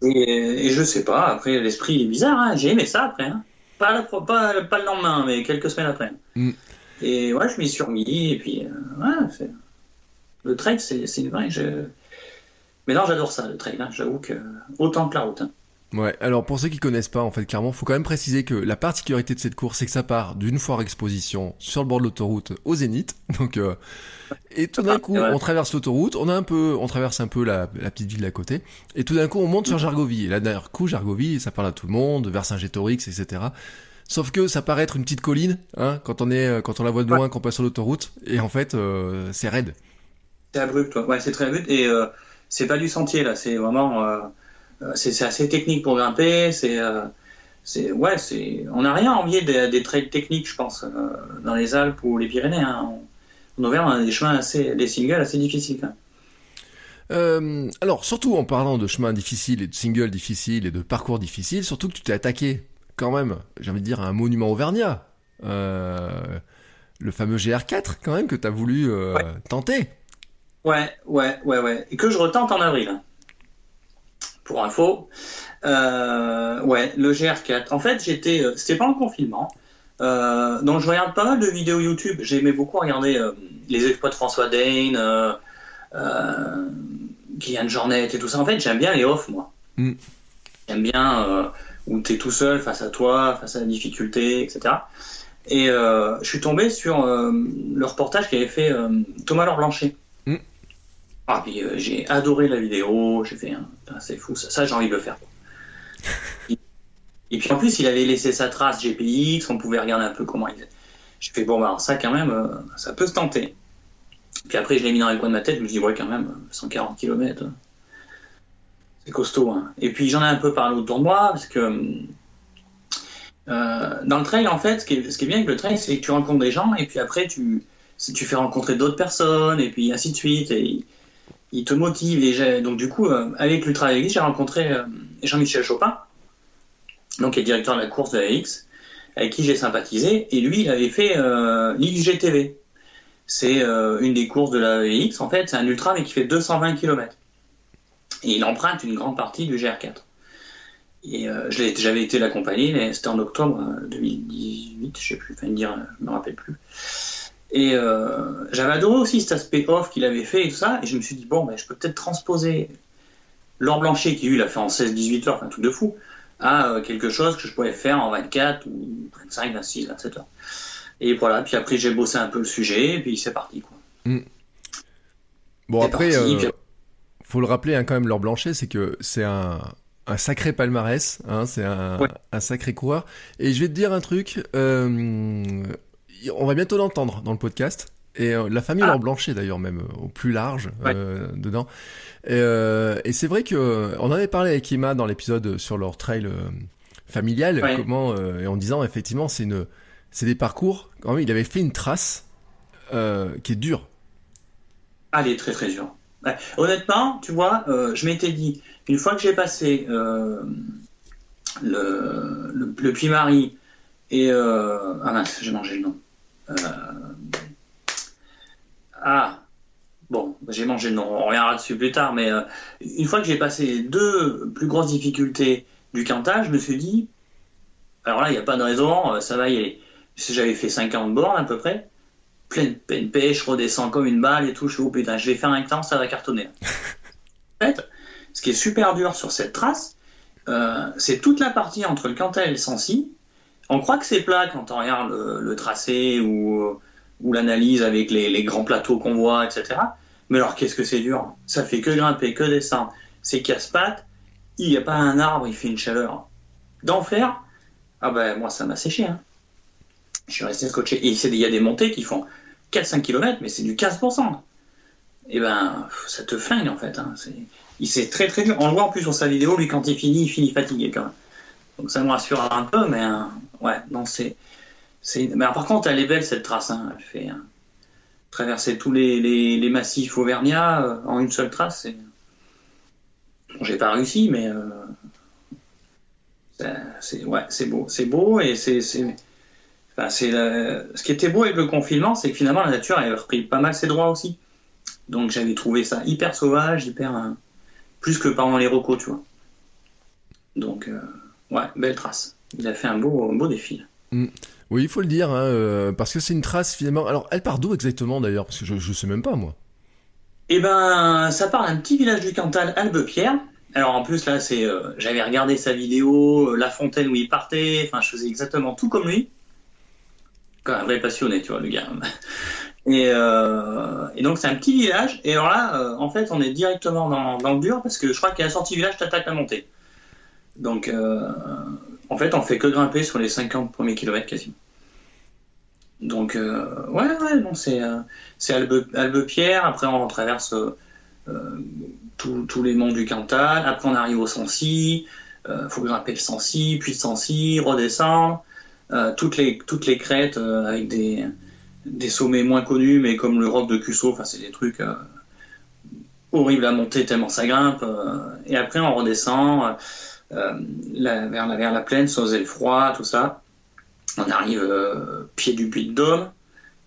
Et, et, je sais pas, après l'esprit est bizarre, hein. j'ai aimé ça après. Hein. Pas, la, pas, pas, le lendemain, mais quelques semaines après. Mm. Et ouais, je m'y suis remis, et puis euh, ouais, le trail, c'est une vraie. Je... Mais non, j'adore ça, le trail, hein. j'avoue que autant que la route. Ouais, alors pour ceux qui connaissent pas, en fait, clairement, faut quand même préciser que la particularité de cette course, c'est que ça part d'une foire exposition sur le bord de l'autoroute au Zénith. Donc, euh, et tout d'un coup, on traverse l'autoroute, on a un peu, on traverse un peu la, la petite ville d'à côté, et tout d'un coup, on monte sur Jargovie. Et là, d'un coup, Jargovie, ça parle à tout le monde, vers Saint-Gétorix, etc. Sauf que ça paraît être une petite colline, hein, quand on est, quand on la voit de loin, qu'on passe sur l'autoroute, et en fait, euh, c'est raide. C'est abrupt, ouais, c'est très abrupt, et euh, c'est pas du sentier là, c'est vraiment euh, c'est assez technique pour grimper. C'est, euh, c'est, ouais, c'est, on n'a rien à envier des, des, trails techniques, je pense, euh, dans les Alpes ou les Pyrénées. Hein. En Auvergne, on a des chemins assez, des singles assez difficiles. Hein. Euh, alors, surtout en parlant de chemins difficiles et de singles difficiles et de parcours difficiles, surtout que tu t'es attaqué, quand même, j'ai envie de dire, à un monument auvergnat. Euh, le fameux GR4, quand même, que tu as voulu euh, ouais. tenter. Ouais, ouais, ouais, ouais. Et que je retente en avril. Pour info. Euh, ouais, le GR4. En fait, j'étais, euh, c'était pas en confinement. Euh, donc je regarde pas mal de vidéos YouTube. J'aimais beaucoup regarder euh, les exploits de François Dane, euh, euh, Guyane Jornet et tout ça. En fait, j'aime bien les off, moi. Mm. J'aime bien où tu es tout seul face à toi, face à la difficulté, etc. Et je suis tombé sur le reportage qu'avait fait Thomas Laure Blanchet. Ah, puis euh, j'ai adoré la vidéo, j'ai fait, hein, c'est fou, ça, ça j'ai envie de le faire. et, et puis en plus, il avait laissé sa trace GPX, on pouvait regarder un peu comment il. J'ai fait, bon, bah, ça quand même, euh, ça peut se tenter. Puis après, je l'ai mis dans les coin de ma tête, je me dis, ouais, quand même, 140 km, c'est costaud. Hein. Et puis j'en ai un peu parlé autour de moi, parce que euh, dans le trail, en fait, ce qui est, ce qui est bien avec le trail, c'est que tu rencontres des gens, et puis après, tu, tu fais rencontrer d'autres personnes, et puis ainsi de suite. Et, il te motive. Et donc, du coup, euh, avec l'Ultra AX, j'ai rencontré euh, Jean-Michel Chopin, donc qui est directeur de la course de AX, avec qui j'ai sympathisé. Et lui, il avait fait euh, l'IGTV. C'est une des courses de la AX. En fait, c'est un ultra, mais qui fait 220 km. Et il emprunte une grande partie du GR4. Et j'avais été l'accompagner, c'était en octobre 2018, je sais plus, enfin dire, je me rappelle plus. Et euh, j'avais adoré aussi cet aspect off qu'il avait fait et tout ça. Et je me suis dit, bon, ben, je peux peut-être transposer l'or Blanchet, qui lui l'a fait en 16-18 heures, un truc de fou, à euh, quelque chose que je pourrais faire en 24 ou 25, 26, 27 heures. Et voilà, puis après j'ai bossé un peu le sujet, et puis c'est parti. Quoi. Mm. Bon, après, parti, euh, puis... faut le rappeler hein, quand même, l'or Blanchet, c'est que c'est un, un sacré palmarès, hein, c'est un, ouais. un, sacré coureur. Et je vais te dire un truc, euh, on va bientôt l'entendre dans le podcast. Et euh, la famille ah. Blanchet d'ailleurs même euh, au plus large ouais. euh, dedans. Et, et c'est vrai que on avait parlé avec Ima dans l'épisode sur leur trail familial, ouais. comment et en disant effectivement c'est une c'est des parcours. Quand même, il avait fait une trace qui est dure. Ah, elle est très très dure. Ouais. Honnêtement, tu vois, je m'étais dit une fois que j'ai passé le, le, le Puy-Marie et ah mince, j'ai mangé le nom. Euh... Ah, bon, j'ai mangé le nom, on reviendra dessus plus tard, mais euh, une fois que j'ai passé deux plus grosses difficultés du Cantal, je me suis dit, alors là, il n'y a pas de raison, euh, ça va y aller. J'avais fait 50 bornes à peu près, pleine, pleine pêche, je redescends comme une balle et tout, je suis, oh putain, je vais faire un temps, ça va cartonner. en fait, ce qui est super dur sur cette trace, euh, c'est toute la partie entre le Cantal et le Sancy, on croit que c'est plat quand on regarde le, le tracé ou, l'analyse avec les, grands plateaux qu'on voit, etc. Mais alors, qu'est-ce que c'est dur? Ça fait que grimper, que descendre. C'est casse-pattes. Il n'y a pas un arbre, il fait une chaleur d'enfer. Ah ben, moi, ça m'a séché. Hein. Je suis resté scotché. Et il y a des montées qui font 4-5 km, mais c'est du 15%. Et ben, ça te flingue, en fait. Hein. C'est très, très dur. On le voit en plus sur sa vidéo, lui, quand il finit, il finit fatigué, quand même. Donc ça me rassure un peu, mais euh, ouais, non, c'est. Mais par contre, elle est belle cette trace. Hein. Elle fait hein, traverser tous les, les, massifs auvergnats euh, en une seule trace. Bon, J'ai pas réussi, mais euh, c'est ouais, c'est beau, c'est beau et c'est enfin, c'est ce qui était beau avec le confinement, c'est que finalement la nature a repris pas mal ses droits aussi. Donc j'avais trouvé ça hyper sauvage, hyper euh, plus que pendant les recos, tu vois. Donc euh, Ouais, belle trace. Il a fait un beau, un beau défi. Mm. Oui, il faut le dire, hein, euh, parce que c'est une trace finalement. Alors, elle part d'où exactement d'ailleurs? Parce que je, je sais même pas moi. Eh ben, ça part d'un petit village du Cantal, Albepierre, alors en plus là, c'est, euh, j'avais regardé sa vidéo, euh, la fontaine où il partait. Enfin, je faisais exactement tout comme lui. Comme un vrai passionné, tu vois, le gars. Et, euh, et donc c'est un petit village. Et alors là, en fait, on est directement dans, dans le dur parce que je crois qu'à la sortie du village, t'attaques la montée. Donc euh, en fait, on fait que grimper sur les 50 premiers kilomètres quasiment. Donc euh, ouais, ouais, euh, c'est Albe, Albepierre. Après, on traverse euh, tous les monts du Cantal. Après, on arrive au Sancy. Euh, faut grimper le Sancy, puis le Sancy, redescendre. Toutes les crêtes avec des sommets moins connus, mais comme le roc de Cusseau, enfin c'est des trucs horribles à monter tellement ça grimpe. et après on redescend la- vers, la, vers la plaine, sans le froid, tout ça. On arrive euh, pied du Puy de Dôme.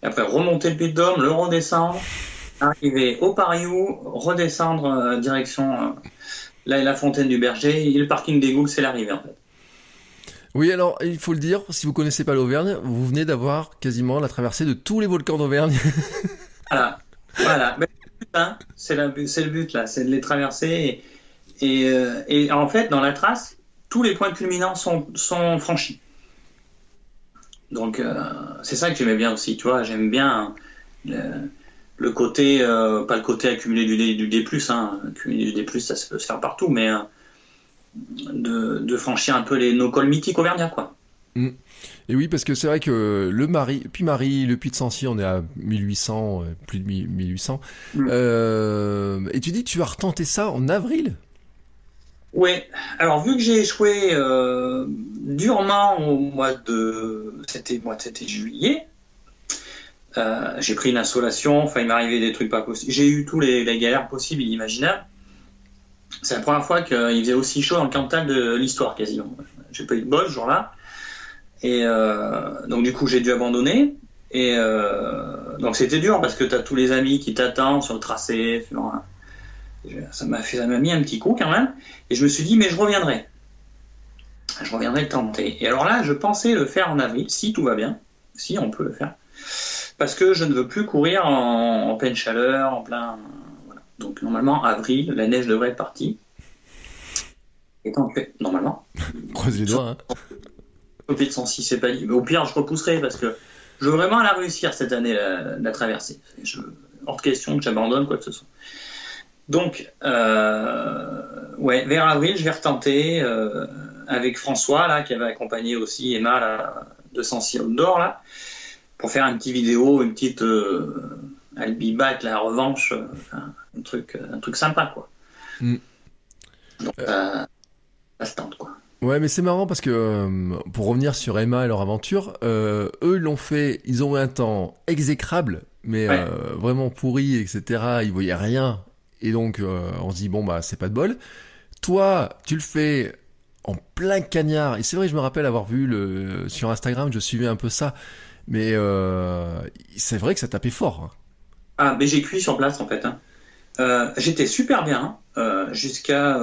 Et après remonter le Puy de Dôme, le redescendre, arriver au Pariou, redescendre euh, direction euh, la, la fontaine du Berger et le parking des Goules, c'est l'arrivée en fait. Oui, alors il faut le dire, si vous connaissez pas l'Auvergne, vous venez d'avoir quasiment la traversée de tous les volcans d'Auvergne. Voilà, voilà. Mais c'est le but, hein. C'est le but là, c'est de les traverser. Et, et, euh, et en fait, dans la trace, tous les points culminants sont, sont franchis. Donc euh, c'est ça que j'aimais bien aussi, tu vois. J'aime bien le, le côté, euh, pas le côté accumulé du D, du D+, hein. Accumuler du D+, ça peut se faire partout, mais de, de franchir un peu les, nos cols mythiques auvergnats, quoi. Et oui, parce que c'est vrai que le Marie, puis Marie, le Puy de Sancy, on est à 1800, euh, plus de 1000 1800. Mm. Euh, et tu dis que tu as retenté ça en avril? Ouais, alors vu que j'ai échoué euh, durement au mois de c'était mois c'était juillet, euh, j'ai pris une insolation, enfin il arrivé des trucs pas possibles. J'ai eu tous les, galères possibles et imaginables. C'est la première fois qu'il faisait aussi chaud dans le Cantal de l'histoire quasiment. J'ai pas eu de bol ce jour-là. Et euh, donc du coup j'ai dû abandonner. Et donc c'était dur parce que tu as tous les amis qui t'attendent sur le tracé. sur Ça m'a fait, ça m'a mis un petit coup quand même. Et je me suis dit, mais je reviendrai. Je reviendrai le tenter. Et alors là, je pensais le faire en avril, si tout va bien. Si on peut le faire. Parce que je ne veux plus courir en, en pleine chaleur, en plein. Voilà. Donc normalement, avril, la neige devrait être partie. Et tant que. Normalement. Croise les doigts, hein. Au pied de 106, c'est pas dit. Mais au pire, je repousserai parce que je veux vraiment la réussir cette année, la, la traversée. Je, hors de question que j'abandonne quoi que ce soit. Donc, euh, ouais, vers avril, je vais retenter euh, avec François, là, qui avait accompagné aussi Emma là, de Sensi Outdoor, là, pour faire une petite vidéo, une petite euh, I'll be back, la revanche, euh, enfin, un, truc, un truc sympa, quoi. Mm. Donc, euh, ça se tente, quoi. Ouais, mais c'est marrant parce que euh, pour revenir sur Emma et leur aventure, euh, eux l'ont fait, ils ont eu un temps exécrable, mais Ouais. euh, vraiment pourri, etc. Ils voyaient rien, et donc euh, on se dit bon bah c'est pas de bol. Toi, tu le fais en plein cagnard, et c'est vrai, je me rappelle avoir vu le sur Instagram, je suivais un peu ça, mais euh, c'est vrai que ça tapait fort. hein. Ah, mais j'ai cuit sur place en fait. hein. Euh, J'étais super bien hein, jusqu'à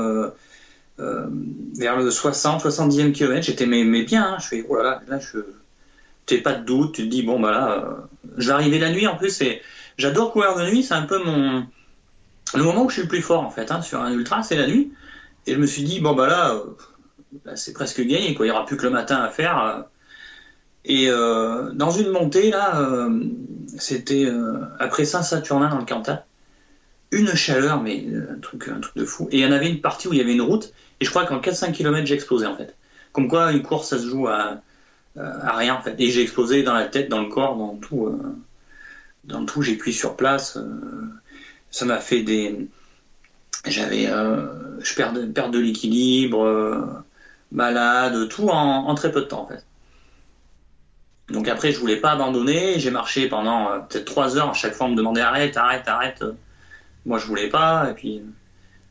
vers le 60, 70e kilomètre. J'étais mais, bien. Je fais oh là là, là je t'es pas de doute. Tu te dis bon bah là, je vais arriver la nuit en plus. J'adore courir de nuit. C'est un peu mon le moment où je suis le plus fort en fait hein, sur un ultra, c'est la nuit. Et je me suis dit bon bah là, euh, c'est presque gagné quoi. Il y aura plus que le matin à faire. euh. Et euh, dans une montée là, euh, c'était après Saint-Saturnin dans le Cantal, une chaleur mais un truc un truc de fou. Et il y en avait une partie où il y avait une route et je crois qu'en 4-5 km j'ai explosé en fait. Comme quoi une course ça se joue à, à rien en fait. Et j'ai explosé dans la tête, dans le corps, dans tout. dans tout, j'ai cuit sur place. Ça m'a fait des. J'avais. euh, je perds de, de l'équilibre, euh, malade, tout en, très peu de temps en fait. Donc après, je voulais pas abandonner. J'ai marché pendant euh, peut-être trois heures. À chaque fois, on me demandait arrête, arrête, arrête. Moi, je voulais pas. Et puis,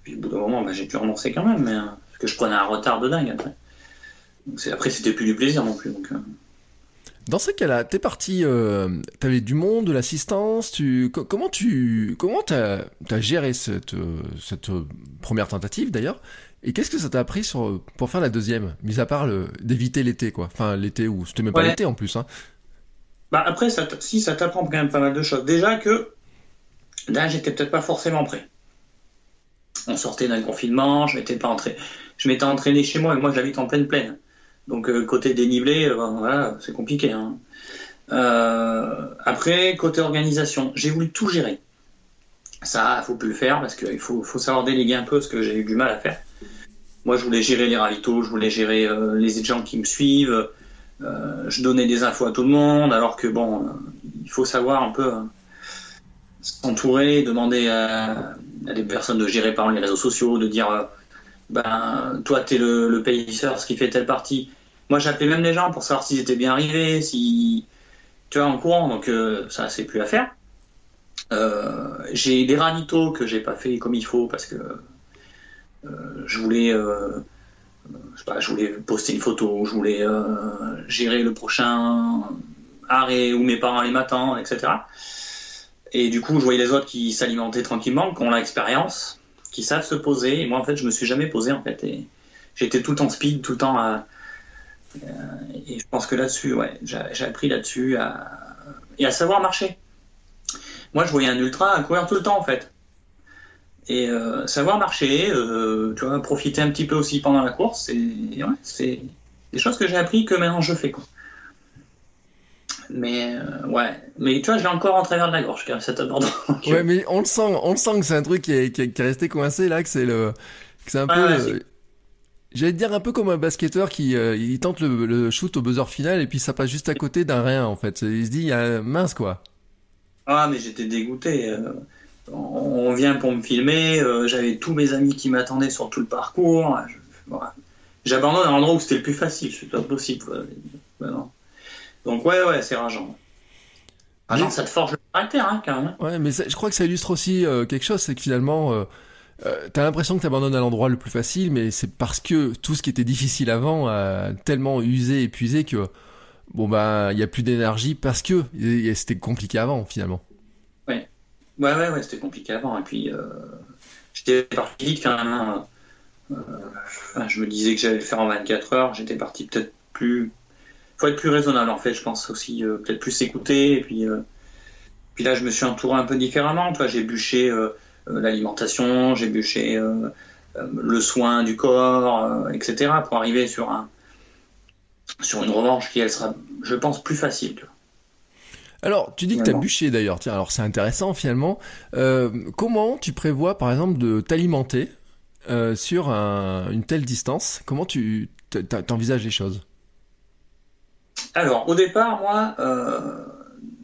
au bout d'un moment, bah, j'ai dû renoncer quand même, mais, parce que je prenais un retard de dingue après. Donc, après, c'était plus du plaisir non plus. Dans ce cas-là, t'es parti, euh, t'avais du monde, de l'assistance, tu, co- comment tu, comment t'as, t'as géré cette, euh, cette euh, première tentative d'ailleurs, et qu'est-ce que ça t'a appris sur, pour faire la deuxième, mis à part d'éviter l'été quoi, enfin l'été où c'était même pas Ouais. l'été en plus hein. Bah après, ça si ça t'apprend quand même pas mal de choses. Déjà que là, j'étais peut-être pas forcément prêt. On sortait d'un confinement, je m'étais pas entraîné, je m'étais entraîné chez moi, et moi j'habite en pleine plaine. Donc euh, côté dénivelé, euh, voilà, c'est compliqué. Hein. Euh, après, côté organisation, j'ai voulu tout gérer. Ça, faut plus le faire parce qu'il faut, faut savoir déléguer un peu ce que j'ai eu du mal à faire. Moi, je voulais gérer les ravitaux, je voulais gérer les gens qui me suivent. je donnais des infos à tout le monde, alors que bon, il faut savoir un peu s'entourer, demander à, des personnes de gérer par les réseaux sociaux, de dire ben toi tu es le, le ce qui fait telle partie. Moi j'appelais même les gens pour savoir s'ils étaient bien arrivés, si tu vois en courant, donc euh, ça c'est plus à faire. Euh, j'ai des ravitaux que j'ai pas fait comme il faut parce que euh, je voulais je, sais pas, je voulais poster une photo, je voulais gérer le prochain arrêt où mes parents les m'attendent, etc. Et du coup, je voyais les autres qui s'alimentaient tranquillement, qui ont l'expérience, qui savent se poser. Et moi, en fait, je me suis jamais posé, en fait. J'étais tout le temps speed, tout le temps à. Euh, et je pense que là-dessus, ouais, j'ai appris là-dessus à, et à savoir marcher. Moi, je voyais un ultra à courir tout le temps, en fait. Et euh, savoir marcher, euh, tu vois, profiter un petit peu aussi pendant la course, c'est des choses que j'ai appris que maintenant je fais. Quoi. Mais euh, ouais, mais tu vois, je l'ai encore en travers de la gorge, cet abandon. ouais, mais on le sent, on le sent que c'est un truc qui est, qui est, resté coincé là, que c'est le, que c'est un peu. J'allais te dire un peu comme un basketteur qui euh, il tente le, shoot au buzzer final et puis ça passe juste à côté d'un rien en fait. Il se dit, il y a mince quoi. Ah mais j'étais dégoûté. Euh, on vient pour me filmer, j'avais tous mes amis qui m'attendaient sur tout le parcours. J'abandonne à un endroit où c'était le plus facile, c'est pas possible. non. Donc ouais, ouais, c'est rageant. Rageant, ça te forge le caractère, hein, quand même. Ouais, mais je crois que ça illustre aussi euh, quelque chose, c'est que finalement, euh, euh, t'as l'impression que t'abandonnes à l'endroit le plus facile, mais c'est parce que tout ce qui était difficile avant a tellement usé, épuisé que bon bah il y a plus d'énergie parce que c'était compliqué avant finalement. Ouais, ouais, ouais, c'était compliqué avant. Et puis j'étais parti vite quand même. Hein. je me disais que j'allais le faire en 24 heures. J'étais parti peut-être plus faut être plus raisonnable en fait, je pense aussi euh, peut-être plus s'écouter et puis euh, puis là je me suis entouré un peu différemment. J'ai bûché euh, l'alimentation, j'ai bûché le soin du corps, etc. pour arriver sur un sur une revanche qui elle sera, je pense, plus facile. Alors, tu dis que tu as bûché d'ailleurs. Tiens, alors c'est intéressant finalement. comment tu prévois, par exemple, de t'alimenter sur une telle distance? Comment tu t'envisages les choses? Alors, au départ, moi, euh,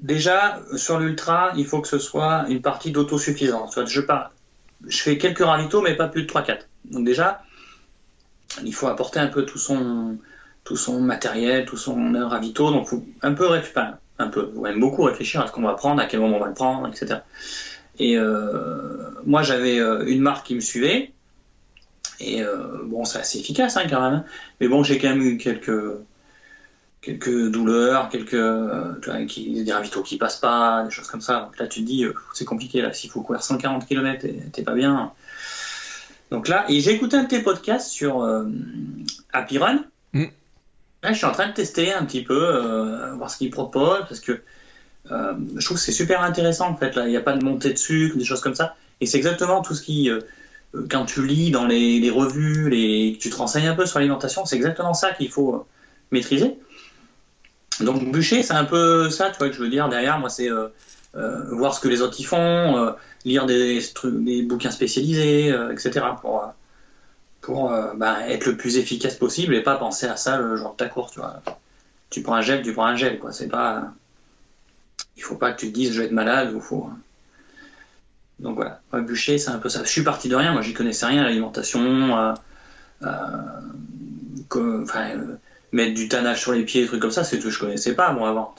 déjà, sur l'ultra, il faut que ce soit une partie d'autosuffisance. Je, je fais quelques ravitaux, mais pas plus de 3-4. Donc déjà, il faut apporter un peu tout son, matériel, tout son ravito. Donc, faut un peu, enfin, un peu, beaucoup réfléchir à ce qu'on va prendre, à quel moment on va le prendre, etc. Et euh, moi, j'avais euh, une marque qui me suivait. Et bon, c'est assez efficace hein, quand même. Hein. Mais bon, j'ai quand même eu quelques quelques douleurs, quelques euh, qui, des ravitaux qui passent pas, des choses comme ça. Donc là, tu te dis, euh, c'est compliqué là. S'il faut courir 140 km, t'es pas bien. Donc là, et j'ai écouté un de tes podcasts sur euh, Happy Run. Mm. Là, je suis en train de tester un petit peu, euh, voir ce qu'il propose, parce que je trouve que c'est super intéressant en fait. Là, il n'y a pas de montée de sucre, des choses comme ça. Et c'est exactement tout ce qui, quand tu lis dans les, les revues, les, tu te renseignes un peu sur l'alimentation, c'est exactement ça qu'il faut maîtriser. Donc bûcher, c'est un peu ça, tu vois, que je veux dire derrière. Moi, c'est euh, euh, voir ce que les autres y font, euh, lire des, des, bouquins spécialisés, etc. pour, pour bah, être le plus efficace possible et pas penser à ça le jour de ta course, tu vois. Tu prends un gel, tu prends un gel, quoi. C'est pas. Il faut pas que tu te dises je vais être malade ou faut. Donc voilà, bûcher, c'est un peu ça. Je suis parti de rien, moi j'y connaissais rien l'alimentation. enfin mettre du tannage sur les pieds, des trucs comme ça, c'est tout je connaissais pas moi avant.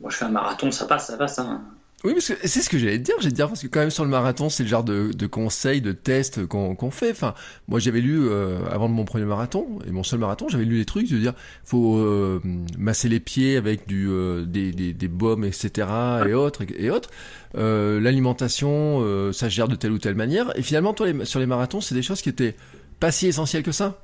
Moi je fais un marathon, ça passe, ça passe. Hein. Oui, parce que c'est ce que j'allais te dire. J'allais te dire parce que quand même sur le marathon, c'est le genre de, de conseils, de tests qu'on fait. Enfin, moi j'avais lu euh, avant de mon premier marathon et mon seul marathon, j'avais lu des trucs de dire faut euh, masser les pieds avec du euh, des, des, des baumes, etc. et autres et, autres. L'alimentation, ça se gère de telle ou telle manière. Et finalement, toi, sur les marathons, c'est des choses qui étaient pas si essentielles que ça?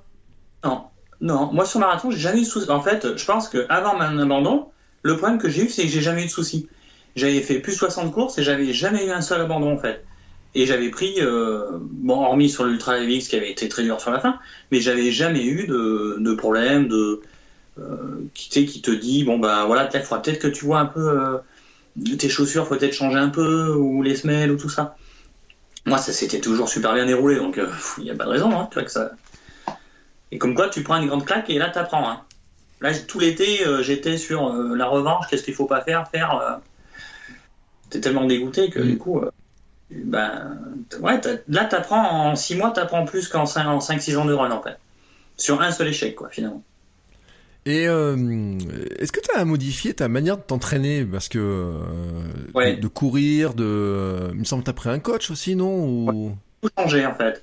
Non, non, moi sur marathon, j'ai jamais eu de soucis. En fait, je pense qu'avant mon abandon, le problème que j'ai eu, c'est que j'ai jamais eu de soucis. J'avais fait plus de 60 courses et j'avais jamais eu un seul abandon en fait. Et j'avais pris, euh, bon, hormis sur l'Ultra LX qui avait été très dur sur la fin, mais j'avais jamais eu de, problème, de, euh, qui, te dit, bon, ben voilà, peut-être peut que tu vois un peu euh, tes chaussures, faut peut-être changer un peu, ou les semelles, ou tout ça. Moi, ça s'était toujours super bien déroulé, donc il n'y a pas de raison, hein, tu vois que ça. Et comme quoi, tu prends une grande claque et là, t'apprends. Hein. Là, tout l'été, j'étais sur la revanche, qu'est-ce qu'il faut pas faire, faire. T'es tellement dégoûté que du coup ben, ouais, là, tu apprends en 6 mois, tu apprends plus qu'en 5-6 ans de run, en fait. Sur un seul échec, quoi, finalement. Et euh, est-ce que tu as modifié ta manière de t'entraîner? Parce que euh, de, courir, de. Il me semble que tu as pris un coach aussi, non Ou... Tout changé, en fait.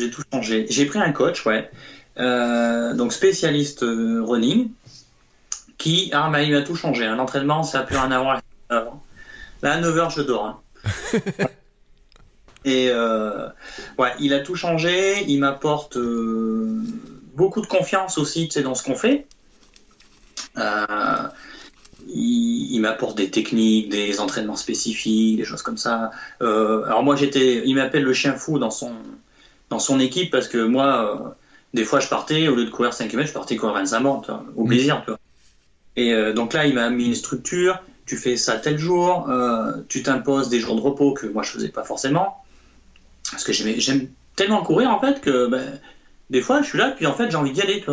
J'ai tout changé. J'ai pris un coach, ouais. Euh, donc spécialiste running, qui ah, bah, il m'a tout changé. Hein. L'entraînement, ça a plus rien à voir avant. Là, à 9h, je dors. Hein. Et euh, ouais, il a tout changé. Il m'apporte euh, beaucoup de confiance aussi dans ce qu'on fait. Euh, il, m'apporte des techniques, des entraînements spécifiques, des choses comme ça. alors moi, j'étais, il m'appelle le chien fou dans son dans son équipe parce que moi, des fois, je partais au lieu de courir 5 km, je partais courir 25 bornes, au plaisir, tu vois. Et donc là, il m'a mis une structure tu fais ça tel jour, euh, tu t'imposes des jours de repos que moi je faisais pas forcément. Parce que j'aime tellement courir en fait que ben, des fois je suis là, puis en fait j'ai envie d'y aller.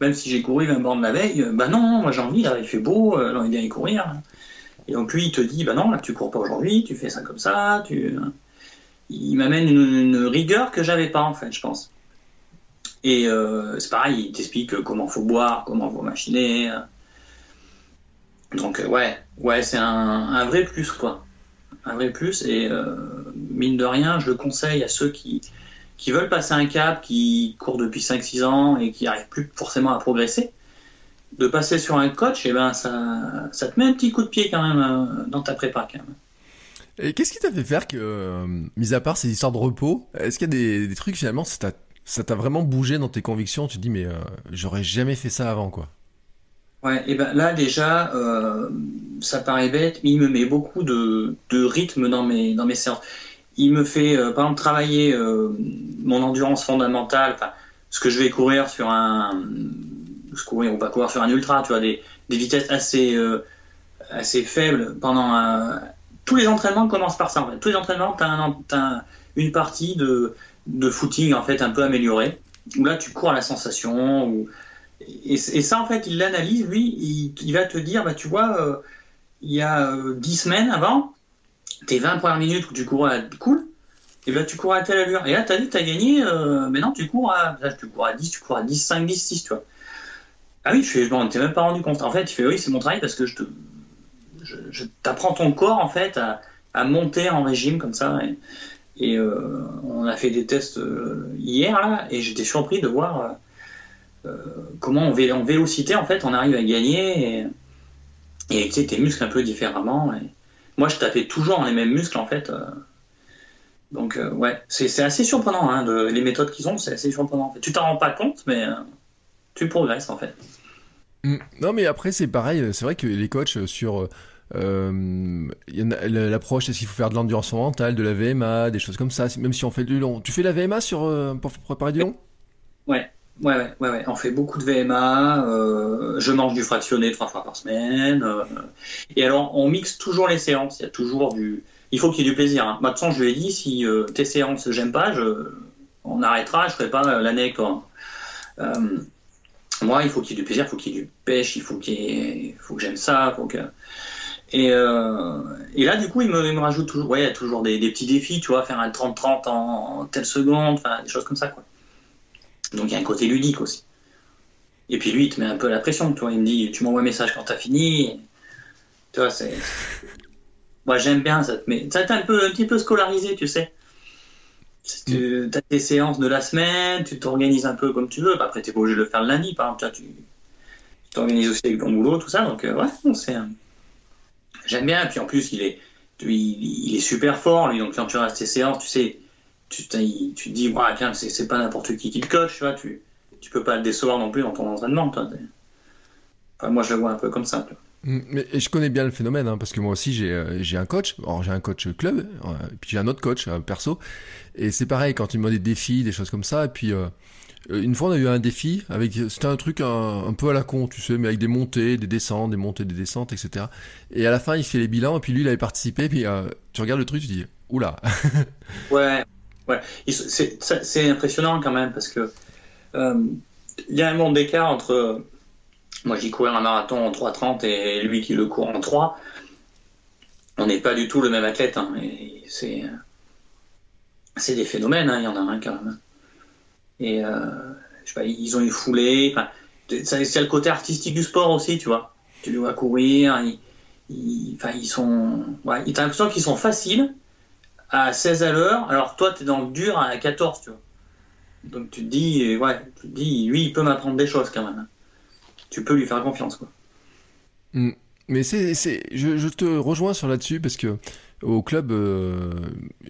Même si j'ai couru 20 bornes la veille, bah non, moi j'ai envie, là il fait beau, euh, j'ai envie d'aller courir. Et donc lui il te dit, bah non, là tu cours pas aujourd'hui, tu fais ça comme ça. Tu... Il m'amène une, rigueur que j'avais pas en fait, je pense. Et euh, c'est pareil, il t'explique comment faut boire, comment faut machiner. Donc euh, ouais, ouais, c'est un, vrai plus quoi, un vrai plus et euh, mine de rien, je le conseille à ceux qui qui veulent passer un cap, qui courent depuis 5-6 ans et qui n'arrivent plus forcément à progresser, de passer sur un coach, et eh ben ça, ça te met un petit coup de pied quand même dans ta prépa quand même. Et qu'est-ce qui t'a fait faire que, mis à part ces histoires de repos, est-ce qu'il y a des, trucs finalement, ça t'a vraiment bougé dans tes convictions Tu te dis mais j'aurais jamais fait ça avant quoi? Ouais, et ben là déjà, euh, ça paraît bête, mais il me met beaucoup de, rythme dans mes, dans mes séances. Il me fait, euh, par exemple, travailler euh, mon endurance fondamentale, ce que je vais courir sur un, courir ou pas courir un ultra, tu vois, des, des vitesses assez, assez faibles pendant un... Tous les entraînements commencent par ça, fait. Tous les entraînements, tu as, une partie de, footing, en fait, un peu améliorée, où là, tu cours à la sensation, ou et, ça, en fait, il l'analyse, lui, il, va te dire, bah, tu vois, euh, il y a euh, 10 semaines avant, tes 20 premières minutes où tu courais à cool, et là, tu cours à telle allure. Et là, tu as vu, tu as gagné, euh, mais non, tu cours à, tu cours à 10, tu cours à 10, 5, 10, 6, tu vois. Ah oui, je fais, bon, t'es même pas rendu compte. En fait, tu fais, oui, c'est mon travail parce que je te, je, t'apprends ton corps, en fait, à, à, monter en régime comme ça. Et, et euh, on a fait des tests euh, hier, là, et j'étais surpris de voir euh, comment en, vélocité, en fait, on arrive à gagner et, et tes muscles un peu différemment. moi, je tapais toujours les mêmes muscles, en fait. Donc, ouais, c'est assez surprenant, hein, de, les méthodes qu'ils ont, c'est assez surprenant. Tu t'en rends pas compte, mais tu progresses, en fait. Mmh. Non, mais après, c'est pareil, c'est vrai que les coachs sur. L'approche est-ce qu'il faut faire de l'endurance mentale, de la VMA, des choses comme ça, même si on fait du long. Tu fais la VMA sur, pour préparer du long? Ouais, Ouais, ouais, ouais, on fait beaucoup de VMA. Euh, je mange du fractionné trois fois par semaine. Euh, et alors, on mixe toujours les séances. Il y a toujours du. Il faut qu'il y ait du plaisir. Hein. Maintenant, je lui ai dit si euh, tes séances j'aime pas, je... on arrêtera. Je ferai pas l'année toi. moi, il faut qu'il y ait du plaisir, il faut qu'il y ait du pêche, il faut qu'il ait... faut que j'aime ça, faut que. Et, et, là, du coup, il me, il me rajoute toujours, ouais, il y a toujours des, des, petits défis, tu vois, faire un 30-30 en, en telle seconde, enfin, des choses comme ça, quoi. Donc il y a un côté ludique aussi. Et puis lui, il te met un peu la pression, toi. Il me dit, tu m'envoies un message quand t'as fini. Tu vois, c'est. Moi, j'aime bien ça. Mais ça un peu, un petit peu scolarisé, tu sais. Tu as tes séances de la semaine, tu t'organises un peu comme tu veux. Après, t'es pas obligé de le faire le lundi, par exemple. Tu t'organises aussi avec ton boulot, tout ça. Donc, euh, ouais, c'est. J'aime bien. Puis en plus, il est, il, est super fort, lui. Donc, quand tu restes tes séances, tu sais, tu, tu te dis, ouais, c'est pas n'importe qui qui le coach, tu vois, tu, tu peux pas le décevoir non plus dans ton entraînement. Enfin, moi, je le vois un peu comme ça. Mm, mais je connais bien le phénomène, hein, parce que moi aussi j'ai euh, un coach, j'ai un coach club, euh, puis j'ai un autre coach perso, et c'est pareil quand il me des défis, des choses comme ça, et puis euh, une fois on a eu un défi avec c'était un truc un, peu à la con, tu sais, mais avec des montées, des descentes, des montées, des descentes, etc. Et à la fin il fait les bilans, et puis lui il avait participé, puis tu regardes le truc, tu dis oula. ouais, ouais, c'est impressionnant quand même parce que il y a un monde d'écart entre moi, j'ai couru un marathon en 3,30 et lui qui le court en 3. On n'est pas du tout le même athlète. Hein, c'est, c'est des phénomènes, hein, il y en a un quand même. Et euh, je sais pas, ils ont une foulée. c'est le côté artistique du sport aussi, tu vois. Tu les vois courir, ils, enfin, ils sont. Ouais, t'as l'impression qu'ils sont faciles à 16 à l'heure, alors toi, tu es dans le dur à 14, tu vois. Donc tu te dis, ouais, tu te dis, lui, il peut m'apprendre des choses quand même tu peux lui faire confiance. Quoi. Mm. Mais c'est, c'est, je, te rejoins sur là-dessus parce que au club, euh,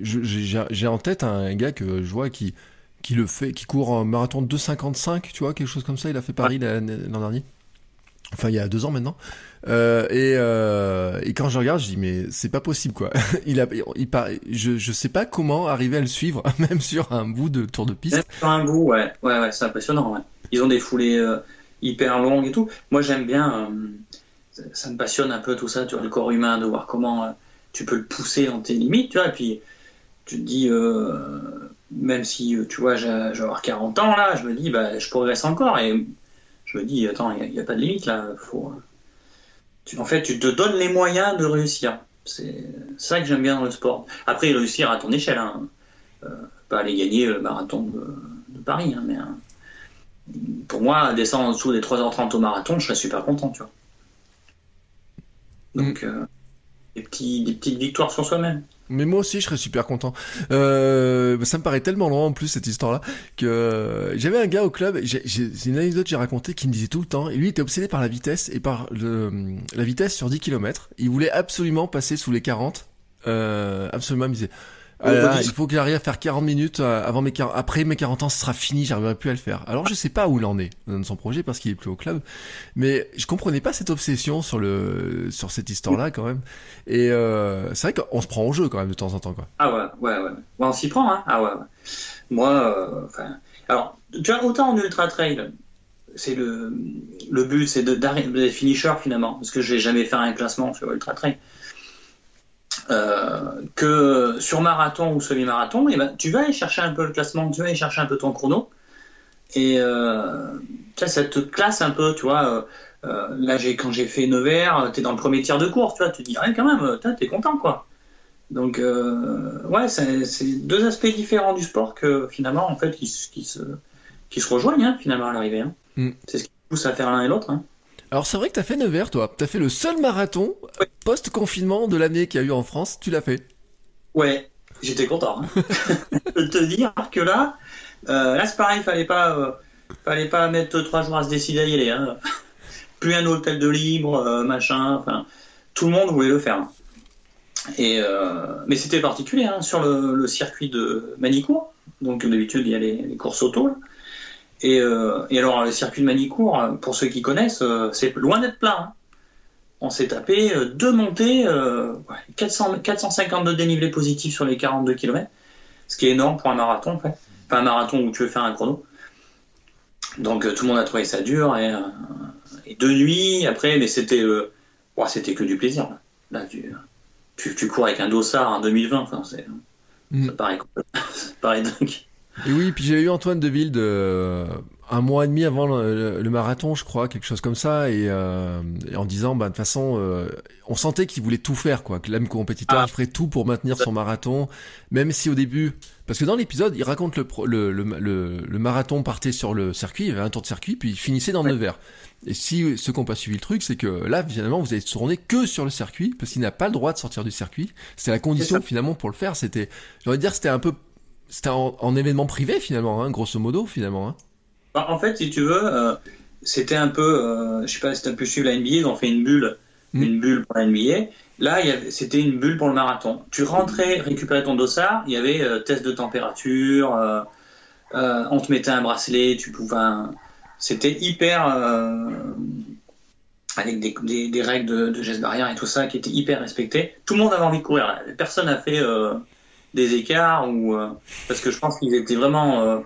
j'ai en tête un gars que je vois qui, qui le fait, qui court un marathon de 2,55, tu vois, quelque chose comme ça. Il a fait Paris l'an dernier. Enfin, il y a deux ans maintenant. Euh, et, euh, et, quand je regarde, je dis mais c'est pas possible quoi. il a, il, je, je sais pas comment arriver à le suivre, même sur un bout de tour de piste. sur un bout, ouais, ouais, ouais c'est impressionnant. Ouais. Ils ont des foulées hyper longue et tout. Moi, j'aime bien, euh, ça me passionne un peu tout ça, tu vois, le corps humain, de voir comment euh, tu peux le pousser dans tes limites, tu vois, et puis tu te dis, euh, même si, tu vois, j'ai avoir 40 ans, là, je me dis, bah, je progresse encore, et je me dis, attends, il n'y a, pas de limite, là, faut... Tu, en fait, tu te donnes les moyens de réussir. C'est ça que j'aime bien dans le sport. Après, réussir à ton échelle, hein. pas aller gagner le marathon de, Paris, hein, mais pour moi, descendre en dessous des 3h30 au marathon, je serais super content, tu vois. Donc, mm. euh, des, petites victoires sur soi-même. Mais moi aussi, je serais super content. Euh, ça me paraît tellement loin en plus cette histoire-là que euh, j'avais un gars au club. C'est une anecdote que j'ai racontée qui me disait tout le temps. Et lui, il était obsédé par la vitesse et par le, la vitesse sur 10 km. Il voulait absolument passer sous les 40. Euh, absolument, il me disait ah il faut que j'arrive à faire 40 minutes euh, avant mes après mes 40 ans, ce sera fini, j'arriverai plus à le faire. Alors je sais pas où il en est dans son projet parce qu'il est plus au club, mais je comprenais pas cette obsession sur le sur cette histoire-là quand même. Et euh, c'est vrai qu'on se prend au jeu quand même de temps en temps quoi. Ah ouais, ouais, ouais. on s'y prend, hein. Ah ouais. ouais. Moi, euh, enfin, alors tu vois autant en ultra trail, c'est le le but, c'est de d'arriver des finishers finalement, parce que je vais jamais faire un classement sur ultra trail. Euh, que sur marathon ou semi-marathon, eh ben, tu vas aller chercher un peu le classement, tu vas aller chercher un peu ton chrono, et euh, ça, te classe un peu, tu vois. Euh, là, quand j'ai fait Nevers, tu es dans le premier tiers de course, tu vois, tu te dis, quand même, tu es content, quoi. Donc, ouais, c'est, deux aspects différents du sport que finalement, en fait, qui, qui se, qui se rejoignent, hein, finalement, à l'arrivée. Hein. Mm. C'est ce qui pousse à faire l'un et l'autre. Hein. Alors c'est vrai que t'as fait Nevers, toi. T'as fait le seul marathon post-confinement de l'année qu'il y a eu en France. Tu l'as fait. Ouais, j'étais content. Hein. de te dire que là, euh, là c'est pareil, fallait pas, euh, fallait pas mettre trois jours à se décider à y aller. Hein. Plus un hôtel de libre, euh, machin. Enfin, tout le monde voulait le faire. Et mais c'était particulier hein, sur le, circuit de Manicourt. Donc d'habitude il y a les, courses auto. Et, alors, le circuit de Manicourt, pour ceux qui connaissent, euh, c'est loin d'être plat. Hein. On s'est tapé euh, deux montées, 400, 450 de dénivelé positif sur les 42 km, ce qui est énorme pour un marathon, en fait. Enfin, un marathon où tu veux faire un chrono. Donc, tout le monde a trouvé ça dur. Et, et de nuit, après, mais c'était c'était que du plaisir. Là, tu, tu, cours avec un dossard en 2020, enfin, c'est, mm. ça paraît, ça paraît dingue. Et oui, puis j'ai eu Antoine Deville de un mois et demi avant le, marathon, je crois, quelque chose comme ça, et, euh, en disant, bah de toute façon, euh, on sentait qu'il voulait tout faire, quoi, que l'âme compétiteur, ah. il ferait tout pour maintenir son marathon, même si au début, parce que dans l'épisode, il raconte le, le, le, le, marathon partait sur le circuit, il y avait un tour de circuit, puis il finissait dans le Nevers. Et si ceux qui n'ont pas suivi le truc, c'est que là, finalement, vous allez tourner que sur le circuit, parce qu'il n'a pas le droit de sortir du circuit. C'était la condition finalement pour le faire. C'était, j'aurais dire, c'était un peu c'était en, événement privé finalement, hein, grosso modo finalement. Hein. Bah, en fait, si tu veux, euh, c'était un peu, euh, je sais pas si tu as pu suivre la NBA, ils ont fait une bulle, hmm. une bulle pour la NBA. Là, c'était une bulle pour le marathon. Tu rentrais, récupérais ton dossard, il y avait euh, test de température, on te mettait un bracelet, tu pouvais. C'était hyper avec des, des, règles de, de gestes barrières et tout ça qui étaient hyper respectées. Tout le monde avait envie de courir. Là. Personne n'a fait euh, des écarts ou parce que je pense qu'ils étaient vraiment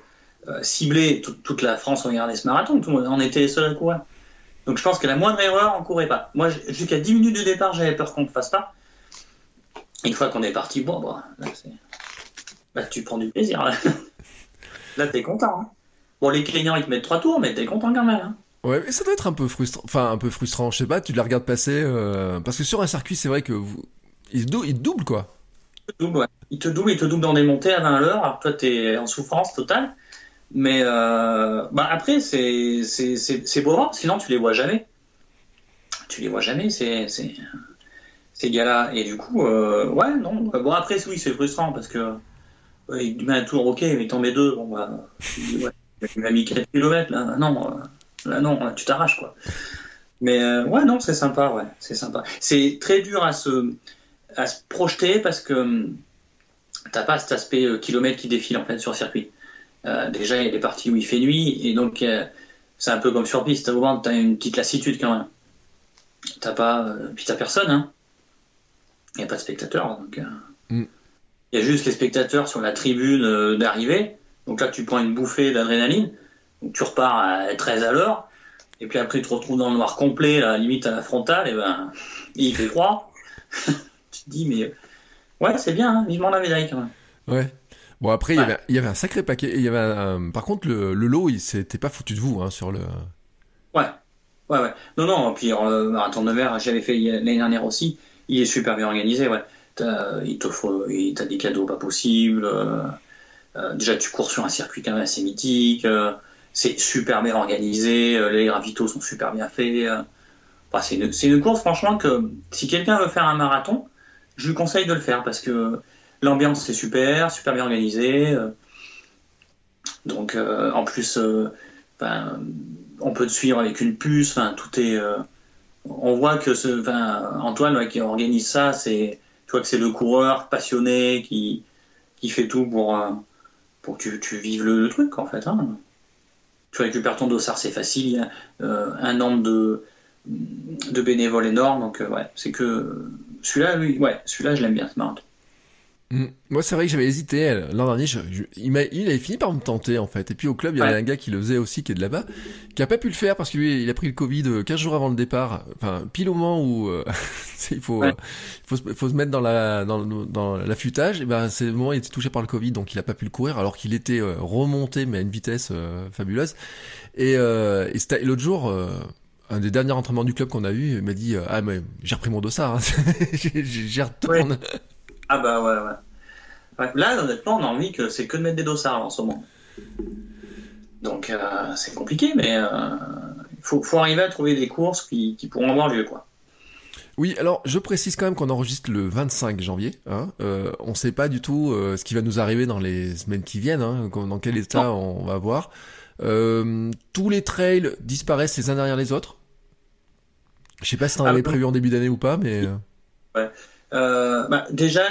ciblés. Toute, la France regardait ce marathon. Tout le monde en était les seuls à courir. Donc je pense que la moindre erreur, on courait pas. Moi, jusqu'à 10 minutes du départ, j'avais peur qu'on ne fasse pas. Une fois qu'on est parti, bon, bon là, tu prends du plaisir. Là, là t'es content. Hein. Bon, les clients, ils te mettent trois tours, mais t'es content quand même. Hein. Ouais, mais ça doit être un peu frustrant. Enfin, un peu frustrant. Je sais pas, tu les regardes passer. Euh, parce que sur un circuit, c'est vrai que vous... ils, te doublent, quoi. Ils te doublent, ouais. Ils te doublent dans des montées à 20 à l'heure. Alors toi, t'es en souffrance totale. Mais euh, bah après, c'est beau sinon tu les vois jamais. Tu les vois jamais, c'est ces gars-là. Et du coup, euh, ouais, non. Bon, après, oui, c'est frustrant parce que il met un tour, ok, mais t'en mets deux. Bon, bah, ouais, il m'a mis 4 km, là, non, euh, là, non, tu t'arraches, quoi. Mais euh, ouais, non, c'est sympa, ouais, c'est sympa. C'est très dur à se, à se projeter parce que hum, t'as pas cet aspect kilomètre qui défile en fait sur circuit. déjà, il y a des parties où il fait nuit et donc c'est un peu comme sur piste. Au moins, t'as une petite lassitude quand même. T'as pas, puis t'as personne, hein. Il n'y a pas de spectateurs. Donc, euh, mm. Il y a juste les spectateurs sur la tribune euh, d'arrivée. Donc là, tu prends une bouffée d'adrénaline. Donc tu repars à 13 à l'heure. Et puis après, tu te retrouves dans le noir complet, à la limite à la frontale. Et ben, il fait froid. te dis, mais ouais, c'est bien, hein, vivement la médaille quand même. Ouais. Bon, après, il, y avait, un sacré paquet. Il y avait par contre, le, lot, il s'était pas foutu de vous hein, sur le. Ouais. Ouais, ouais. Non, non, puis euh, Marathon de Mer, j'avais fait l'année dernière aussi il est super bien organisé, ouais. il t'offre, il t'a des cadeaux pas possibles. Euh, euh, déjà, tu cours sur un circuit quand même assez mythique. Euh, c'est super bien organisé. les ravitaux sont super bien faits. c'est, une, une, course, franchement, que si quelqu'un veut faire un marathon, je lui conseille de le faire parce que l'ambiance c'est super, super bien organisé. donc, en plus, ben, on peut te suivre avec une puce. Tout est on voit que ce, Antoine qui organise ça, c'est, tu vois que c'est le coureur passionné qui, qui fait tout pour, euh, pour que tu, tu vives le, truc en fait. Hein. Tu récupères ton dossard, c'est facile. Euh, un nombre de, de bénévoles énorme, donc euh, ouais, c'est que celui-là, oui, ouais, celui-là, je l'aime bien, ce marathon. Mm. Moi, c'est vrai que j'avais hésité. L'an dernier, il, il, avait fini par me tenter, en fait. Et puis au club, il y avait un gars qui le faisait aussi, qui est de là-bas, qui a pas pu le faire parce que lui, il a pris le Covid 15 euh, jours avant le départ. Enfin, pile au moment où euh, il faut, euh, faut, se, faut, se mettre dans la dans, dans l'affûtage. Et ben, c'est le moment où il était touché par le Covid, donc il a pas pu le courir, alors qu'il était remonté, mais à une vitesse fabuleuse. Et, et l'autre jour un des derniers entraînements du club qu'on a eu, il m'a dit ah mais j'ai repris mon dossard, hein. j'ai retourné. Ah bah ouais, ouais. Là, honnêtement, on a envie que c'est que de mettre des dossards en ce moment. Donc euh, c'est compliqué, mais il euh, faut, faut, arriver à trouver des courses qui, qui, pourront avoir lieu, quoi. Oui, alors je précise quand même qu'on enregistre le 25 janvier. Hein. Euh, on ne sait pas du tout ce qui va nous arriver dans les semaines qui viennent, hein, dans quel état on va voir. tous les trails disparaissent les uns derrière les autres. Je sais pas si t'en ah, avais prévu en début d'année ou pas, mais. Ouais. Euh, bah, déjà,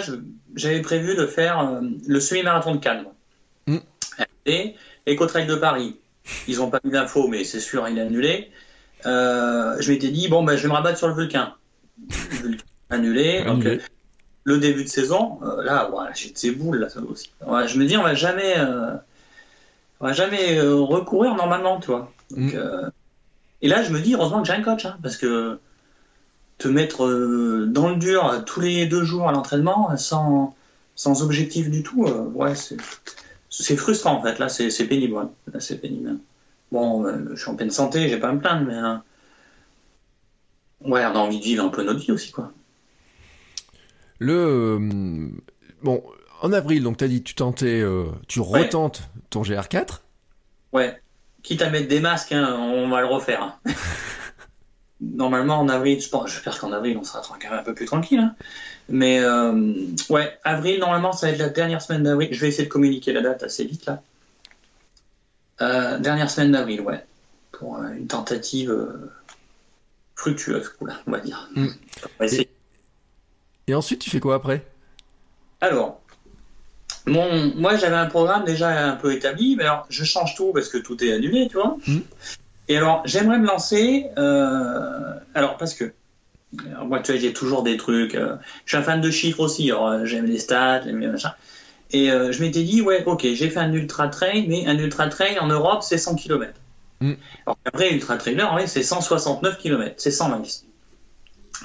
j'avais prévu de faire euh, le semi-marathon de Cannes. Mm. Et Éco-Trail de Paris. Ils n'ont pas mis d'infos, mais c'est sûr, il est annulé. Euh, je m'étais dit, bon, bah, je vais me rabattre sur le Vulcain. annulé. Donc, le début de saison, là, voilà, j'ai de ces boules, là, ça aussi. je me dis, on va jamais, on va jamais recourir normalement, tu vois. Mm. Et là, je me dis, heureusement que j'ai un coach, hein, parce que te mettre euh, dans le dur tous les deux jours à l'entraînement sans, sans objectif du tout, euh, ouais, c'est frustrant en fait. Là, c'est pénible. Là, c'est pénible. Bon, euh, je suis en pleine santé, j'ai pas à me plaindre, mais ouais, on a envie de vivre un peu notre vie aussi, quoi. Le bon, en avril, donc tu as dit tu tentais, tu retentes ton GR4. Ouais. Quitte à mettre des masques, hein, on va le refaire. Hein. normalement en avril, je pense, j'espère qu'en avril on sera quand même un peu plus tranquille. Hein. Mais euh, ouais, avril, normalement ça va être la dernière semaine d'avril. Je vais essayer de communiquer la date assez vite là. Euh, dernière semaine d'avril, ouais. Pour euh, une tentative fructueuse, on va dire. Mm. et, ensuite, tu fais quoi après? Alors, moi j'avais un programme déjà un peu établi, mais alors je change tout parce que tout est annulé, tu vois. Mm. Et alors, j'aimerais me lancer, euh, alors parce que alors, moi, tu vois, j'ai toujours des trucs. euh, je suis un fan de chiffres aussi. alors, euh, j'aime les stats, j'aime les machins. Et euh, je m'étais dit, ouais, ok, j'ai fait un ultra trail, mais un ultra trail en Europe, c'est 100 km. Mm. Alors après, ultra trailer, ouais, c'est 169 km, c'est 100 miles.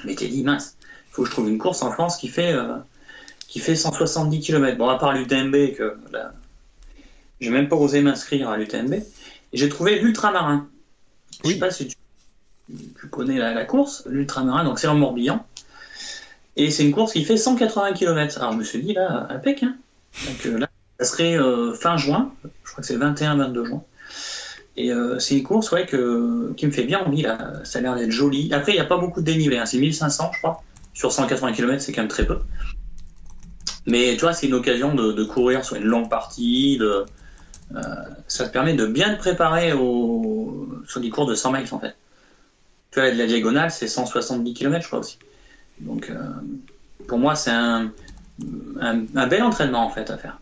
Je m'étais dit, mince, il faut que je trouve une course en France qui fait, qui fait 170 km. Bon, à part l'UTMB, que là, j'ai même pas osé m'inscrire à l'UTMB. Et j'ai trouvé l'ultramarin. Je Oui. sais pas si tu, tu connais la, la course, l'ultramarin, donc c'est en Morbihan. Et c'est une course qui fait 180 km. Alors je me suis dit, là, impec, hein. Donc euh, là, ça serait euh, fin juin, je crois que c'est le 21-22 juin. Et euh, c'est une course ouais, que, qui me fait bien envie, là. ça a l'air d'être joli. Après, il n'y a pas beaucoup de dénivelé, hein. c'est 1500 je crois. Sur 180 km, c'est quand même très peu. Mais tu vois, c'est une occasion de, de courir sur une longue partie. De, euh, ça te permet de bien te préparer au, sur des cours de 100 miles en fait. Tu vois, de la diagonale, c'est 170 km je crois aussi. Donc euh, pour moi, c'est un, un, un bel entraînement en fait à faire.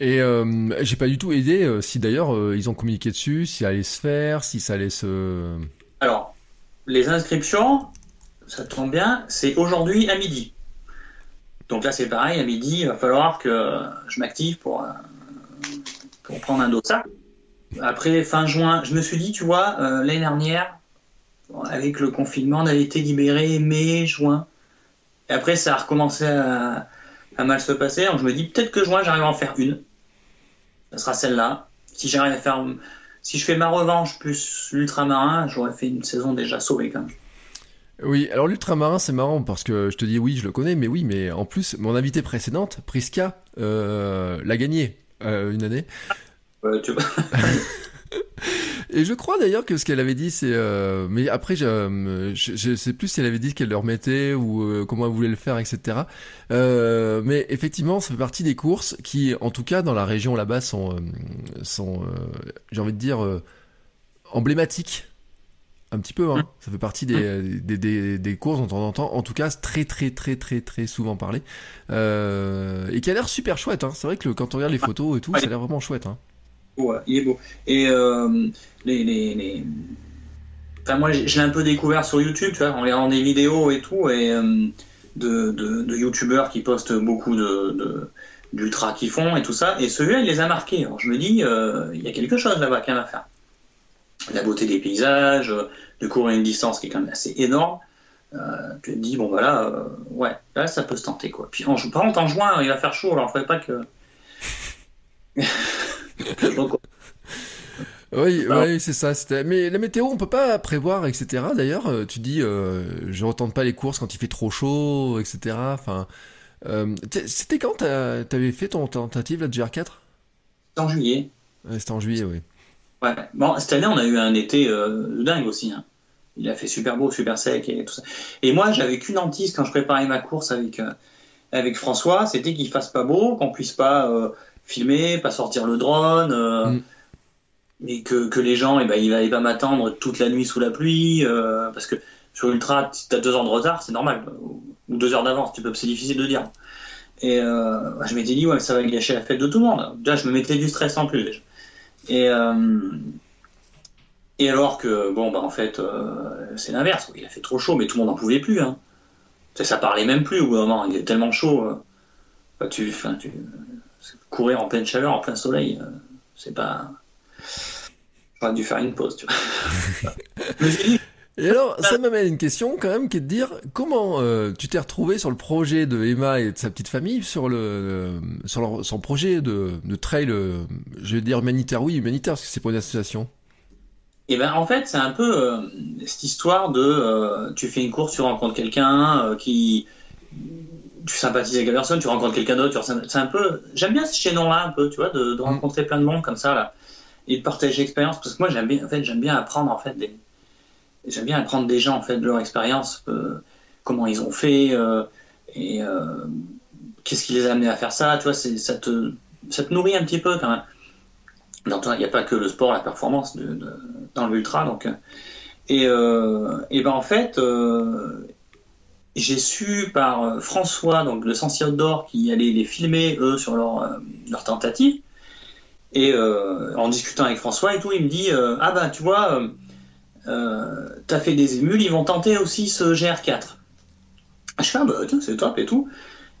Et euh, j'ai pas du tout aidé euh, si d'ailleurs euh, ils ont communiqué dessus, si ça allait se faire, si ça allait se. Alors, les inscriptions, ça tombe bien, c'est aujourd'hui à midi. Donc là, c'est pareil, à midi, il va falloir que je m'active pour, euh, pour prendre un dossard. Après, fin juin, je me suis dit, tu vois, euh, l'année dernière, avec le confinement, on avait été libéré mai, juin. Et après, ça a recommencé à, à mal se passer. Donc je me dis, peut-être que juin, j'arrive à en faire une. Ça sera celle-là. Si j'arrive à faire si je fais ma revanche plus l'ultramarin, j'aurais fait une saison déjà sauvée quand même. Oui, alors l'ultramarin c'est marrant parce que je te dis oui, je le connais, mais oui, mais en plus mon invitée précédente, Priska, euh, l'a gagné euh, une année. Euh, tu. Et je crois d'ailleurs que ce qu'elle avait dit, c'est. euh, mais après, je, je, je sais plus si elle avait dit qu'elle le remettait ou euh, comment elle voulait le faire, etc. Euh, mais effectivement, ça fait partie des courses qui, en tout cas, dans la région là-bas, sont, sont, j'ai envie de dire, emblématiques. Un petit peu, hein. Ça fait partie des, des, des, des courses dont on entend, en tout cas, très, très, très, très, très souvent parler. Euh, et qui a l'air super chouette, hein. C'est vrai que le- quand on regarde les photos et tout, ça a l'air vraiment chouette, hein. Ouais, il est beau. Et euh, les, les, les- Enfin, moi, je l'ai un peu découvert sur YouTube, tu vois, en regardant des vidéos et tout, et euh, de, de, de youtubeurs qui postent beaucoup de, de d'ultra qui font et tout ça. Et celui-là, il les a marqués. Alors, je me dis, il y a quelque chose là-bas quand même à faire. La beauté des paysages, de courir une distance qui est quand même assez énorme. Euh, tu te dis, bon, voilà, euh, ouais, là, ça peut se tenter, quoi. Puis, en, par contre, en juin, il va faire chaud, alors il faudrait pas que. Donc, Oui, Alors- oui, c'est ça. C'était. Mais la météo, on peut pas prévoir, etc. D'ailleurs, euh, tu dis, euh, je retente pas les courses quand il fait trop chaud, etc. Enfin, euh, c'était quand t'avais fait ton tentative là de GR4 en juillet. Ouais, C'était en juillet, oui. Ouais. Bon, cette année, on a eu un été euh, dingue aussi. hein. Il a fait super beau, super sec et tout ça. Et moi, j'avais qu'une hantise quand je préparais ma course avec, euh, avec François, c'était qu'il fasse pas beau, qu'on puisse pas euh, filmer, pas sortir le drone, euh, Mm. et que, que les gens, eh ben, ils n'allaient pas m'attendre toute la nuit sous la pluie, parce que sur Ultra, si t'as deux heures de retard, c'est normal, ou deux heures d'avance, tu peux, c'est difficile de dire. Et je m'étais dit, ouais, ça va gâcher la fête de tout le monde. Déjà, je me mettais du stress en plus. déjà. Et, euh, et alors que, bon, bah, en fait, euh, c'est l'inverse. Il a fait trop chaud, mais tout le monde n'en pouvait plus. Hein. Ça, ça parlait même plus au bout d'un moment. Il est tellement chaud. euh, bah, tu, enfin, tu, courir en pleine chaleur, en plein soleil, c'est pas. J'aurais dû faire une pause, tu vois. Me suis dit, Et alors, ça m'amène à une question quand même qui est de dire comment euh, tu t'es retrouvé sur le projet de Emma et de sa petite famille sur le euh, sur leur- son projet de, de trail, euh, je vais dire humanitaire, oui humanitaire parce que c'est pour une association. Et ben en fait, c'est un peu euh, cette histoire de euh, tu fais une course, tu rencontres quelqu'un qui tu sympathises avec la personne, tu rencontres quelqu'un d'autre, c'est un peu j'aime bien ce chaînon-là un peu, tu vois, de, de rencontrer plein de monde comme ça là et de partager l'expérience parce que moi j'aime bien en fait, j'aime bien apprendre en fait des j'aime bien apprendre des gens en fait de leur expérience euh, comment ils ont fait euh, et euh, qu'est-ce qui les a amenés à faire ça, tu vois, ça te ça te nourrit un petit peu quand même. Il n'y a pas que le sport, la performance de, de- dans l'ultra. Donc, et, et ben en fait, j'ai su par François, donc le Sensi Outdoor, qui allait les filmer eux sur leur, leur tentative. Et en discutant avec François et tout, il me dit Ah bah tu vois, t'as fait des émules, ils vont tenter aussi ce GR4. Je fais Ah bah c'est top et tout.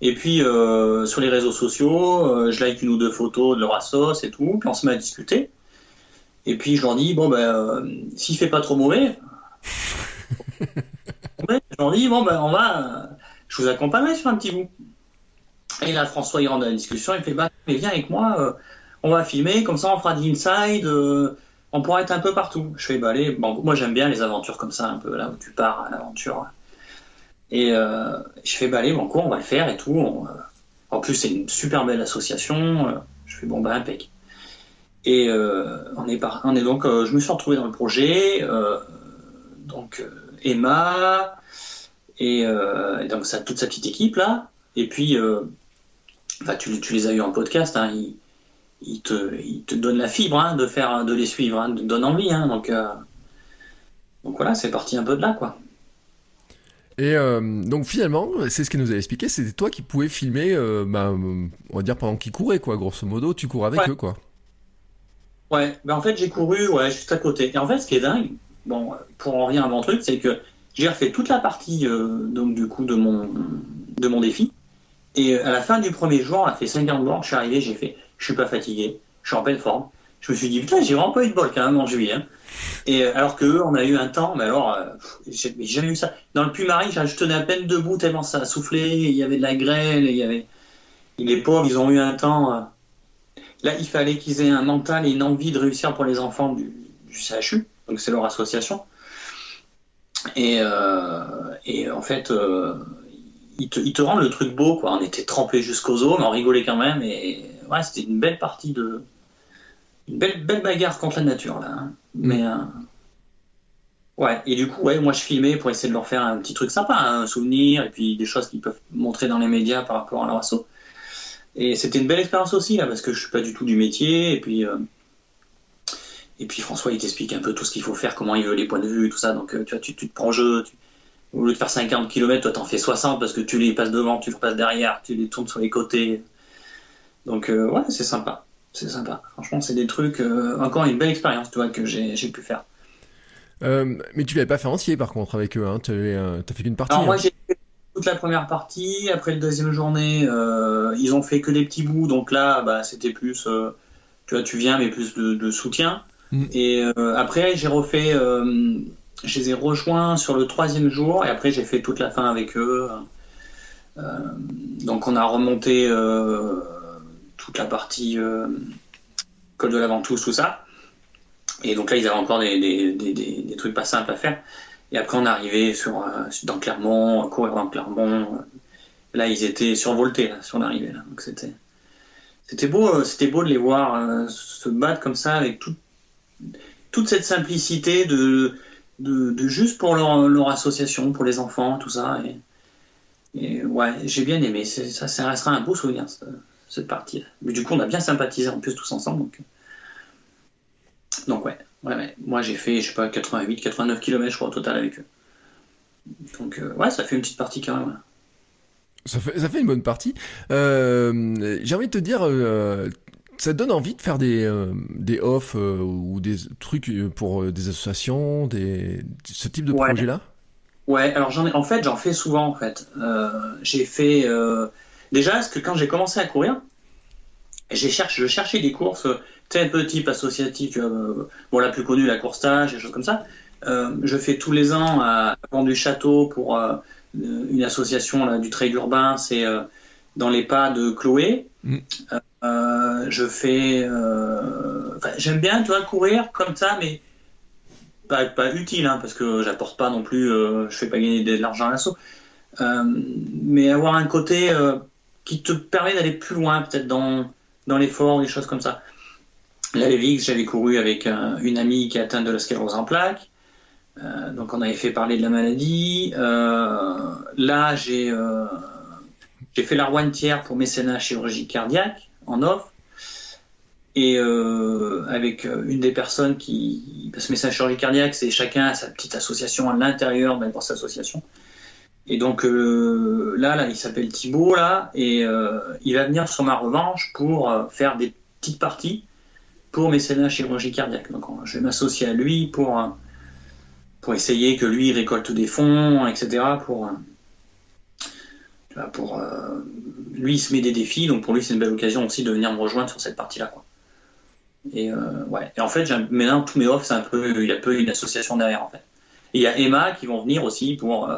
Et puis sur les réseaux sociaux, je like une ou deux photos de leur assos et tout, puis on se met à discuter. Et puis je leur dis Bon ben, s'il fait pas trop mauvais, je leur dis Bon ben, on va je vous accompagnerai sur un petit bout. Et là, François, il rentre dans la discussion, il fait, bah, mais viens avec moi, euh, on va filmer, comme ça on fera de l'inside, euh, on pourra être un peu partout. Je fais, bah moi j'aime bien les aventures comme ça, un peu là où tu pars à l'aventure. Et euh, je fais, bah bon, quoi, on va le faire et tout. en plus, c'est une super belle association. je fais, bon, bah, impec. Et on, est par... donc, je me suis retrouvé dans le projet. donc, Emma, et, donc, toute sa petite équipe là. Et puis, enfin, tu, les as eu en podcast, hein, ils, te, ils, te, donnent la fibre hein, de, faire, de les suivre, hein, te donnent envie. Hein, donc, euh, donc voilà, c'est parti un peu de là, quoi. Et euh, donc finalement, c'est ce qu'il nous a expliqué, c'était toi qui pouvais filmer, euh, bah, on va dire pendant qu'ils couraient, quoi, grosso modo, tu cours avec eux, quoi. Ouais, ben en fait j'ai couru, ouais, juste à côté. Et en fait, ce qui est dingue, bon, pour en revenir à mon truc, c'est que j'ai refait toute la partie, donc du coup, de mon, de mon défi. Et à la fin du premier jour, on a fait 50 bornes, je suis arrivé, j'ai fait, je suis pas fatigué, je suis en pleine forme. Je me suis dit, putain, j'ai vraiment pas eu de bol quand même en juillet. Hein. Et euh, alors que on a eu un temps, mais alors, euh, j'ai jamais eu ça. Dans le Puy-Marie, je tenais à peine debout tellement ça a soufflé, il y avait de la grêle, il y avait. Les pauvres, ils ont eu un temps. Là, il fallait qu'ils aient un mental et une envie de réussir pour les enfants du, CHU, donc c'est leur association. Et, en fait, il te, il te rend le truc beau, quoi. On était trempés jusqu'aux os, mais on rigolait quand même. Et ouais, c'était une belle partie de. Une belle, belle bagarre contre la nature, là. Hein. Mm. Mais. Euh, ouais, et du coup, ouais, moi je filmais pour essayer de leur faire un petit truc sympa, hein, un souvenir, et puis des choses qu'ils peuvent montrer dans les médias par rapport à leur assaut. Et c'était une belle expérience aussi, là, parce que je suis pas du tout du métier, et puis. Euh, et puis François, il t'explique un peu tout ce qu'il faut faire, comment il veut les points de vue, tout ça. Donc, euh, tu vois, tu, tu te prends en jeu, tu, au lieu de faire 50 km, toi t'en fais 60 parce que tu les passes devant, tu les passes derrière, tu les tournes sur les côtés. Donc euh, ouais, c'est sympa. C'est sympa. Franchement, c'est des trucs, euh, encore une belle expérience, tu vois, que j'ai pu faire. Euh, mais tu l'avais pas fait entier par contre avec eux, hein. tu as fait qu'une partie. Alors, moi hein. j'ai fait toute la première partie, après la deuxième journée, ils ont fait que des petits bouts, donc là bah, c'était plus, tu vois, tu viens mais plus de, soutien. Mm. Et après j'ai refait je les ai rejoints sur le troisième jour et après j'ai fait toute la fin avec eux. Euh, donc on a remonté euh, toute la partie euh, col de la Ventouse, tout ça. Et donc là ils avaient encore des, des, des, des, trucs pas simples à faire. Et après on arrivé sur, dans Clermont, courir dans Clermont. Là ils étaient survoltés là, sur l'arrivée. Donc c'était c'était beau, c'était beau de les voir se battre comme ça avec toute toute cette simplicité de de, juste pour leur, association, pour les enfants, tout ça. Et, ouais, j'ai bien aimé. Ça restera un beau souvenir, cette, partie. Mais du coup, on a bien sympathisé en plus tous ensemble. Donc, donc ouais, ouais, moi j'ai fait, je sais pas, 88, 89 km je crois au total avec eux. Donc euh, ouais, ça fait une petite partie quand même. Ça fait, ça fait une bonne partie. Euh, j'ai envie de te dire, euh, ça te donne envie de faire des, euh, des off euh, ou des trucs euh, pour des associations, des, ce type de projet-là? Ouais, alors j'en ai, en fait, j'en fais souvent en fait. j'ai fait déjà, parce que quand j'ai commencé à courir, j'ai cherché, je cherchais des courses, tel peu type associatif, bon la plus connue, la course stage, des choses comme ça. je fais tous les ans à Pont du Château pour une association là, du trail urbain, c'est dans les pas de Chloé. Mm. Euh, je fais. Euh, j'aime bien, tu vois, courir comme ça, mais pas, pas utile, hein, parce que j'apporte pas non plus. Euh, je fais pas gagner de l'argent à l'assaut. mais avoir un côté qui te permet d'aller plus loin, peut-être dans, dans l'effort, des choses comme ça. Là, les j'avais couru avec une amie qui est atteinte de la sclérose en plaques. donc, on avait fait parler de la maladie. là, j'ai j'ai fait la rouentière pour mécénat chirurgie cardiaque en offre. Et euh, avec euh, une des personnes qui. Parce que mécénat chirurgie cardiaque, c'est chacun a sa petite association à l'intérieur de cette association. Et donc euh, là, il s'appelle Thibaut, là, et il va venir sur ma revanche pour faire des petites parties. pour mécénat chirurgie cardiaque. Donc je vais m'associer à lui pour, pour essayer que lui récolte des fonds, etc. Pour, pour lui il se met des défis, donc pour lui c'est une belle occasion aussi de venir me rejoindre sur cette partie-là. Et ouais. Et en fait, maintenant tous mes offres, c'est un peu, il y a peu une association derrière en fait. Et il y a Emma qui vont venir aussi pour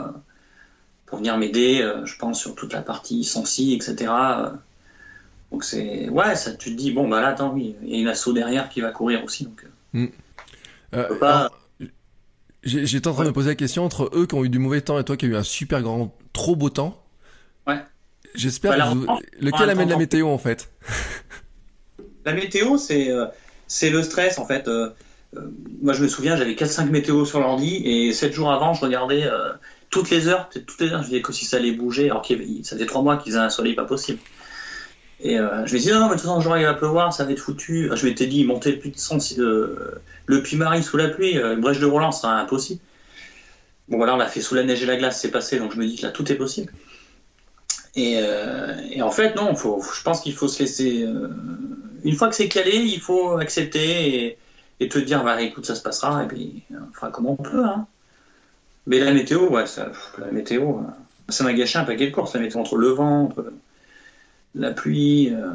pour venir m'aider, euh, je pense, sur toute la partie sensi, etc. Donc c'est ouais, ça tu te dis bon bah là attends oui, il y a une asso derrière qui va courir aussi donc. Euh, mm. pas... J'étais en train de me poser la question entre eux qui ont eu du mauvais temps et toi qui as eu un super grand, trop beau temps. Ouais. J'espère bah, lequel amène la météo en fait? La météo c'est c'est le stress en fait. moi je me souviens j'avais 4-5 météos sur l'ordi et 7 jours avant je regardais toutes les heures, toutes les heures, je disais que si ça allait bouger, alors que ça faisait trois mois qu'ils avaient un soleil pas possible. Et euh, je me disais, non, mais de toute façon, genre, il va pleuvoir, ça va être foutu. Je m'étais dit, monter le puits de euh, le puits marie sous la pluie, euh, brèche de Roland, sera impossible. Bon, voilà, on l'a fait sous la neige et la glace, c'est passé, donc je me dis que là, tout est possible. Et, en fait, non, je pense qu'il faut se laisser. une fois que c'est calé, il faut accepter et, et, te dire, bah écoute, ça se passera, et puis on fera comme on peut. Hein. Mais la météo, ouais, ça, la météo, euh, ça m'a gâché un paquet de courses, la météo entre le vent, entre la pluie. Euh,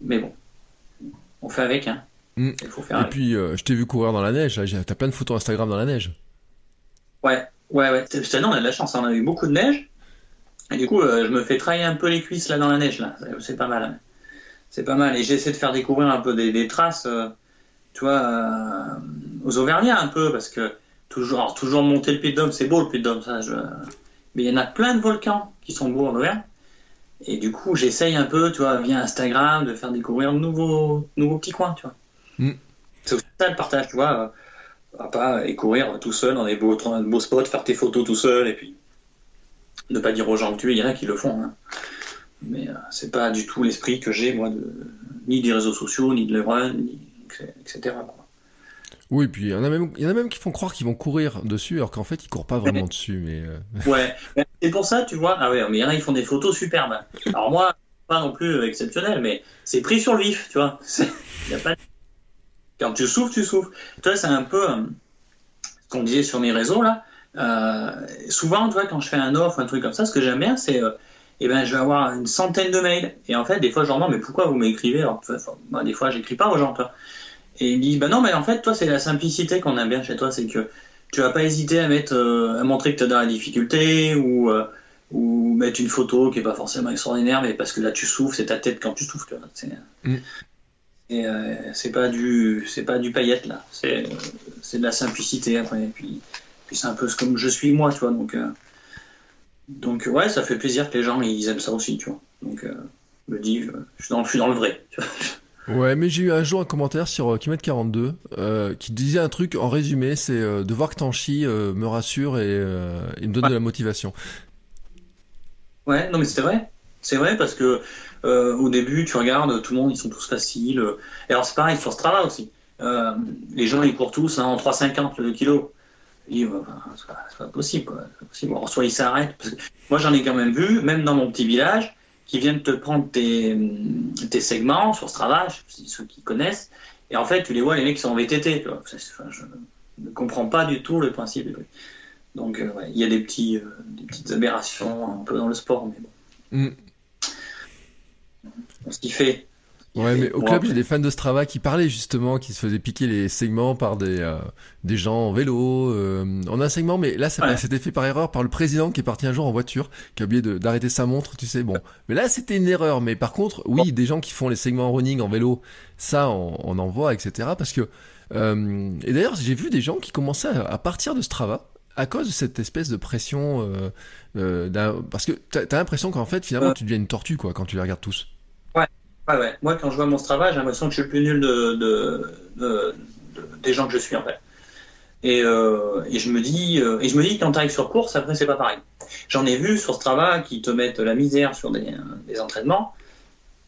mais bon, on fait avec, hein. Mm. Il faut faire Et puis, euh, je t'ai vu courir dans la neige, t'as plein de photos Instagram dans la neige. Ouais, ouais, ouais. Cette année, on a de la chance, hein. on a eu beaucoup de neige. Et du coup, je me fais travailler un peu les cuisses là dans la neige, là. C'est pas mal. Hein. C'est pas mal. Et j'essaie de faire découvrir un peu des, traces, tu vois, aux Auvergnats un peu, parce que Toujours, toujours monter le Puy de Dôme, c'est beau le Puy de Dôme, ça. Mais il y en a plein de volcans qui sont beaux en Auvergne. Et du coup, j'essaye un peu, tu vois, via Instagram, de faire découvrir de nouveaux, nouveaux petits coins, tu vois. Mm. C'est ça le partage, tu vois. Euh, pas et courir tout seul dans des beaux, beaux spots, faire tes photos tout seul, et puis ne pas dire aux gens que tu es, il y en a qui le font. Hein. Mais euh, c'est pas du tout l'esprit que j'ai, moi, de, ni des réseaux sociaux, ni de run, ni, etc. Oui, puis il y en a même, il y en a même qui font croire qu'ils vont courir dessus, alors qu'en fait ils courent pas vraiment dessus. Mais euh. ouais, c'est pour ça, tu vois. Ah ouais, mais il y en a qui font des photos superbes. Alors moi, pas non plus exceptionnel, mais c'est pris sur le vif, tu vois. Y a pas... Quand tu souffles, tu souffles. Toi, c'est un peu euh, ce qu'on disait sur mes réseaux là. Euh, souvent, tu vois, quand je fais un offre, un truc comme ça, ce que j'aime bien, c'est eh ben, je vais avoir une centaine de mails. Et en fait, des fois, je leur demande, mais pourquoi vous m'écrivez? Alors, des fois, j'écris pas aux gens, toi. Et il dit, bah non, mais en fait, toi, c'est la simplicité qu'on aime bien chez toi, c'est que tu vas pas hésiter à mettre, euh, à montrer que tu es dans la difficulté ou, euh, ou mettre une photo qui est pas forcément extraordinaire, mais parce que là, tu souffles, c'est ta tête quand tu souffles. C'est, mm. Et euh, c'est pas du, c'est pas du paillette là, c'est, de la simplicité après. Et puis, puis c'est un peu comme je suis moi, tu vois. Donc, donc ouais, ça fait plaisir que les gens ils aiment ça aussi, tu vois. Donc, je me dis, je suis dans, je suis dans le vrai. Tu vois Ouais, mais j'ai eu un jour un commentaire sur euh, Kimet 42 euh, qui disait un truc en résumé, c'est euh, de voir que t'en chies me rassure et, il me donne de la motivation. Ouais, non mais c'est vrai, c'est vrai parce que au début tu regardes, tout le monde ils sont tous faciles. Et alors c'est pareil sur ce travail aussi. les gens ils courent tous hein, en 3,50 le kilo. c'est pas, possible, quoi. Possible. soit ils s'arrêtent. Moi j'en ai quand même vu, même dans mon petit village qui viennent te prendre tes, tes segments sur ce travail, ceux qui connaissent, et en fait, tu les vois, les mecs qui sont en VTT. je ne comprends pas du tout le principe. Donc, euh, il y a des, petits, euh, des petites aberrations un peu dans le sport, mais bon. Mm. Qui fait Ouais, mais au club, j'ai des fans de Strava qui parlaient justement, qui se faisaient piquer les segments par des, euh, des gens en vélo. Euh, on a un segment, mais là, c'était fait par erreur par le président qui est parti un jour en voiture, qui a oublié d'arrêter sa montre, tu sais. Bon, mais là, c'était une erreur. Mais par contre, oui, des gens qui font les segments en running en vélo, ça, on, on en voit, etc. Parce que, euh, et d'ailleurs, j'ai vu des gens qui commençaient à, partir de Strava à cause de cette espèce de pression, euh, parce que t'as as, l'impression qu'en fait, finalement, tu deviens une tortue, quoi, quand tu les regardes tous. Ouais, ouais. Moi, quand je vois mon travail, j'ai l'impression que je suis le plus nul de, de, de, des gens que je suis, en fait. Et, euh, et je me dis, euh, et je me dis, quand tu arrives sur course, après, c'est pas pareil. J'en ai vu sur ce travail qui te mettent la misère sur des, des entraînements,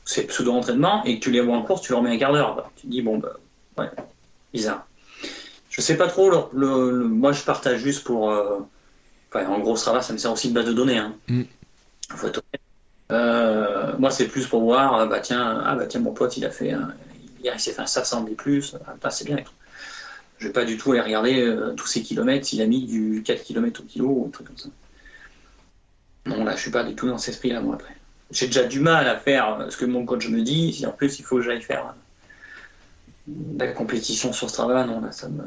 c'est pseudo-entraînement, et que tu les vois en course, tu leur mets un quart d'heure. Tu te dis, bon, bah, ouais, bizarre. Je sais pas trop, le, le, moi, je partage juste pour. Euh, en gros, ce travail, ça me sert aussi de base de données. Hein. Mm. Faut être euh, moi, c'est plus pour voir, ah bah tiens, ah bah tiens, mon pote, il a fait, hier, il s'est fait un 700 des plus. Ah, c'est bien. Je vais pas du tout aller regarder euh, tous ces kilomètres s'il a mis du 4 km au kilo ou un truc comme ça. Non, là, je suis pas du tout dans cet esprit-là, moi, après. J'ai déjà du mal à faire ce que mon coach me dit. Si en plus, il faut que j'aille faire de la compétition sur ce travail, non, là, ça me.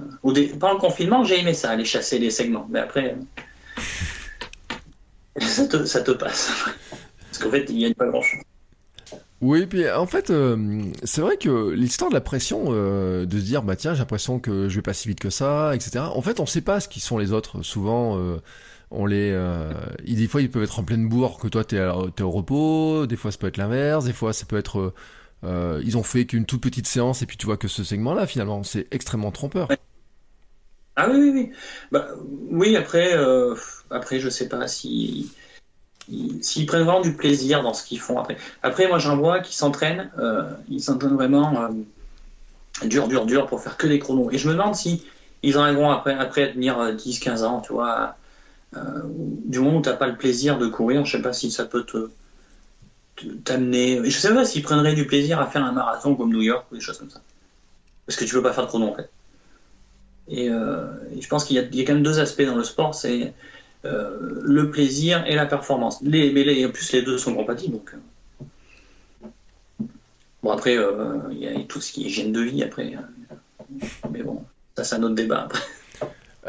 Pendant le confinement, j'ai aimé ça, aller chasser les segments. Mais après, ça te, ça te passe. Parce qu'en fait, il n'y a pas grand-chose. Oui, puis en fait, euh, c'est vrai que l'histoire de la pression, euh, de se dire, bah tiens, j'ai l'impression que je vais pas si vite que ça, etc. En fait, on sait pas ce qui sont les autres. Souvent, euh, on les, des fois, ils peuvent être en pleine bourre, que toi, t'es, es au repos. Des fois, ça peut être l'inverse. Des fois, ça peut être, ils ont fait qu'une toute petite séance et puis tu vois que ce segment-là, finalement, c'est extrêmement trompeur. Ah oui, oui, oui. Bah, oui, après, après, je sais pas si s'ils prennent vraiment du plaisir dans ce qu'ils font après. Après, moi, j'en vois qui s'entraînent, euh, ils s'entraînent vraiment euh, dur, dur, dur pour faire que des chronos. Et je me demande si ils arriveront après, après à tenir 10-15 euh, ans, tu vois. du moment où tu n'as pas le plaisir de courir, je sais pas si ça peut te t'amener. Je sais pas s'ils prendraient du plaisir à faire un marathon comme New York ou des choses comme ça. Parce que tu peux pas faire de chrono en fait. Et, je pense qu'il y, y, a quand même deux aspects dans le sport, c'est euh, le plaisir et la performance. Les, mais en plus, les deux sont compatibles. Donc, euh. bon, après, euh, il y a tout ce qui est hygiène de vie après. mais bon, ça, c'est un autre débat après.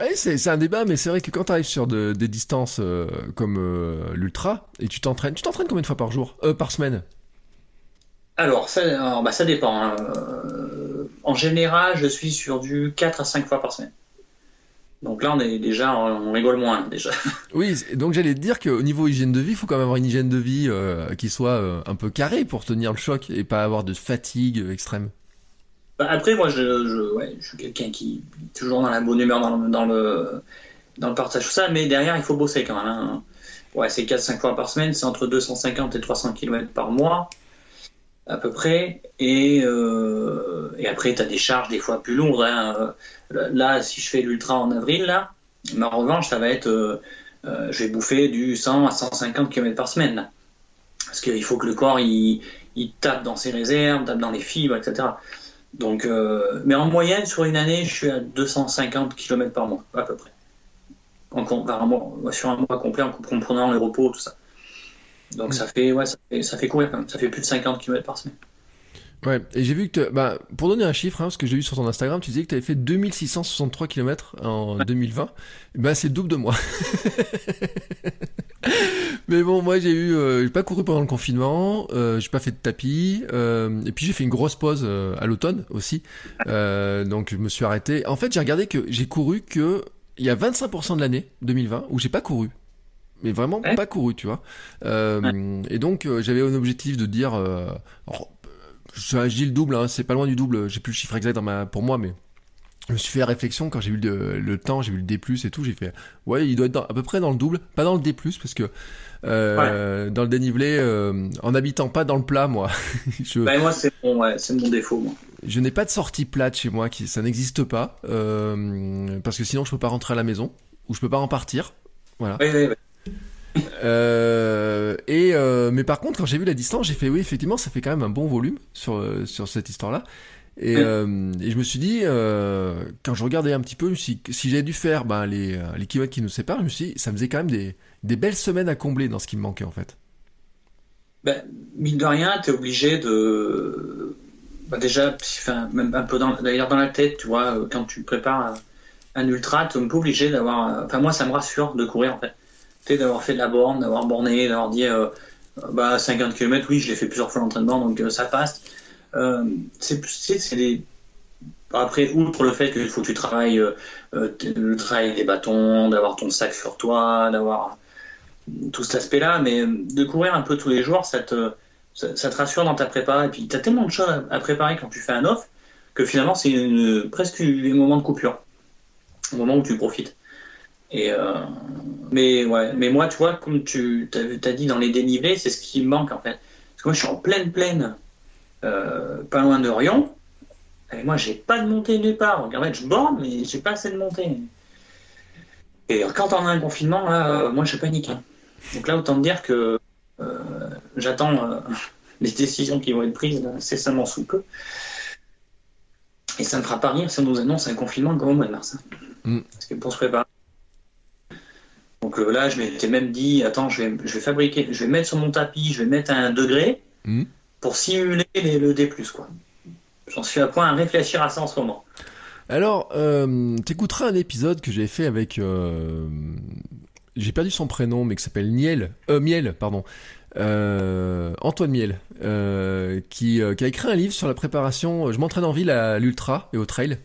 Oui, c'est un débat, mais c'est vrai que quand tu arrives sur des distances comme l'ultra et tu t'entraînes, tu t'entraînes combien de fois par jour? Par semaine? Alors ça, bah, ça dépend. Hein. en général, je suis sur du 4 à 5 fois par semaine. Donc là, on est déjà, on rigole moins déjà. Oui, donc j'allais te dire qu'au niveau hygiène de vie, il faut quand même avoir une hygiène de vie euh, qui soit euh, un peu carrée pour tenir le choc et pas avoir de fatigue extrême. Bah, après, moi, je, ouais, je suis quelqu'un qui est toujours dans la bonne humeur, dans le, dans le, dans le partage, tout ça, mais derrière, il faut bosser quand même. Hein. Ouais, c'est 4-5 fois par semaine, c'est entre 250 et 300 km par mois à peu près. Et, euh, après, tu as des charges des fois plus lourdes. Hein. Là, si je fais l'ultra en avril, là, ma revanche, ça va être, euh, euh, je vais bouffer du 100 à 150 km par semaine. Parce qu'il faut que le corps, il, tape dans ses réserves, tape dans les fibres, etc. Donc, mais en moyenne, sur une année, je suis à 250 km par mois, à peu près. En, sur un mois complet, en comprenant les repos, tout ça. Donc ça fait, ouais, ça fait, ça fait courir quand même? Ça fait plus de 50 km par semaine. Ouais, et j'ai vu que, bah, pour donner un chiffre, hein, parce que j'ai vu sur ton Instagram, tu disais que tu avais fait 2663 km en 2020. Ben, c'est le double de moi. Mais bon, moi j'ai eu, euh, j'ai pas couru pendant le confinement, euh, j'ai pas fait de tapis, euh, et puis j'ai fait une grosse pause euh, à l'automne aussi. Euh, donc je me suis arrêté. En fait, j'ai regardé que j'ai couru que il y a 25% de l'année 2020 où j'ai pas couru mais vraiment pas couru, tu vois. Euh, Et donc euh, j'avais un objectif de dire, euh, alors, je, dis le double, hein, c'est pas loin du double. J'ai plus le chiffre exact dans ma, pour moi, mais je me suis fait la réflexion quand j'ai vu le, le temps, j'ai vu le D+ et tout, j'ai fait, ouais, il doit être à peu près dans le double, pas dans le D+ parce que euh, dans le dénivelé, euh, en habitant pas dans le plat, moi. je... bah, moi, c'est mon, ouais, mon défaut. Moi. Je n'ai pas de sortie plate chez moi, qui, ça n'existe pas, euh, parce que sinon je peux pas rentrer à la maison ou je peux pas en partir. Voilà. Oui. Euh, et euh, mais par contre, quand j'ai vu la distance, j'ai fait oui, effectivement, ça fait quand même un bon volume sur euh, sur cette histoire-là. Et, euh, et, je me suis dit, quand je regardais un petit peu, si, si j'avais dû faire ben, les, les kilomètres qui nous séparent, je me suis dit, ça me faisait quand même des, des belles semaines à combler dans ce qui me manquait en fait. Ben, mine de rien, tu es obligé de. Ben, déjà, enfin, même un peu d'ailleurs dans la tête, tu vois, quand tu prépares un, un ultra, tu es un peu obligé d'avoir. Enfin, moi, ça me rassure de courir en fait d'avoir fait de la borne, d'avoir borné, d'avoir dit euh, bah 50 km, oui, je l'ai fait plusieurs fois l'entraînement, donc euh, ça passe. Euh, c'est des après, outre le fait qu'il faut que tu travailles le travail des bâtons, d'avoir ton sac sur toi, d'avoir tout cet aspect-là, mais de courir un peu tous les jours, ça te, ça, te rassure dans ta prépa. Et puis, tu as tellement de choses à, préparer quand tu fais un off que finalement, c'est presque un moment de coupure, un moment où tu profites. Et euh, mais ouais, mais moi, tu vois, comme tu as, dit dans les dénivelés, c'est ce qui me manque en fait. Parce que moi, je suis en pleine plaine, euh, pas loin de Rion. Et moi, j'ai pas de montée nulle part. Donc en fait, je borne, mais j'ai pas assez de montée. Et quand on a un confinement, là, euh, moi, je panique. Hein. Donc là, autant te dire que j'attends les décisions qui vont être prises incessamment sous peu. Et ça ne fera pas rire si on nous annonce un confinement comme au mois de mars. Hein. Mm. Parce que pour se préparer. Donc euh, là, je m'étais même dit, attends, je vais, je vais fabriquer, je vais mettre sur mon tapis, je vais mettre un degré Mm. pour simuler les- le D+, quoi. J'en suis à point à réfléchir à ça en ce moment. Alors, euh, t'écouteras un épisode que j'ai fait avec... euh, j'ai perdu son prénom, mais qui s'appelle Niel. Euh, Miel, pardon. Antoine Miel, qui, qui a écrit un livre sur la préparation. Je m'entraîne en ville à l'ultra et au trail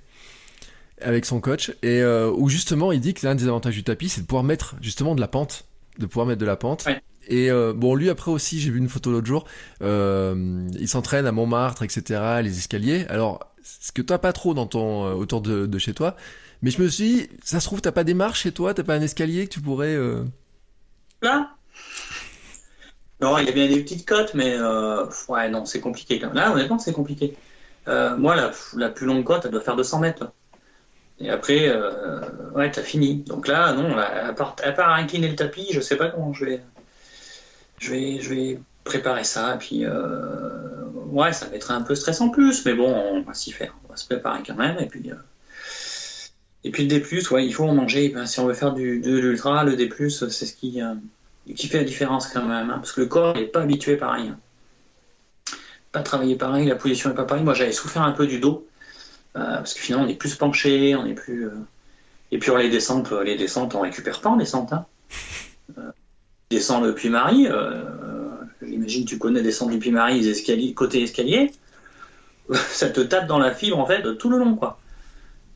avec son coach, et euh, où justement il dit que l'un des avantages du tapis, c'est de pouvoir mettre justement de la pente, de pouvoir mettre de la pente. Ouais. Et euh, bon, lui après aussi, j'ai vu une photo l'autre jour. Euh, il s'entraîne à Montmartre, etc. Les escaliers. Alors, ce que t'as pas trop dans ton autour de, de chez toi. Mais je me suis dit, ça se trouve, t'as pas des marches chez toi, t'as pas un escalier que tu pourrais. euh, Là? Non, il y a bien des petites côtes, mais ouais, non, c'est compliqué. Là, honnêtement, c'est compliqué. Moi, la, la plus longue côte, elle doit faire 200 mètres. Et après, euh, ouais, t'as fini. Donc là, non, à part, à incliner le tapis, je sais pas comment je vais, je vais, je vais préparer ça. Et puis, euh, ouais, ça va être un peu stress en plus, mais bon, on va s'y faire. On va se préparer quand même. Et puis, euh, et puis le D+, ouais, il faut en manger. Si on veut faire du, de l'ultra, le D+, c'est ce qui, qui fait la différence quand même, hein, parce que le corps n'est pas habitué pareil. hein. Pas travailler pareil, la position n'est pas pareille. Moi, j'avais souffert un peu du dos, parce que finalement, on est plus penché, on est plus. euh, Et puis, les descentes, euh, les descentes, on récupère pas en descente. Hein. Euh, descends le Puy-Marie, euh, j'imagine tu connais descendre du Puy-Marie, les escaliers, côté escalier, ça te tape dans la fibre en fait tout le long, quoi.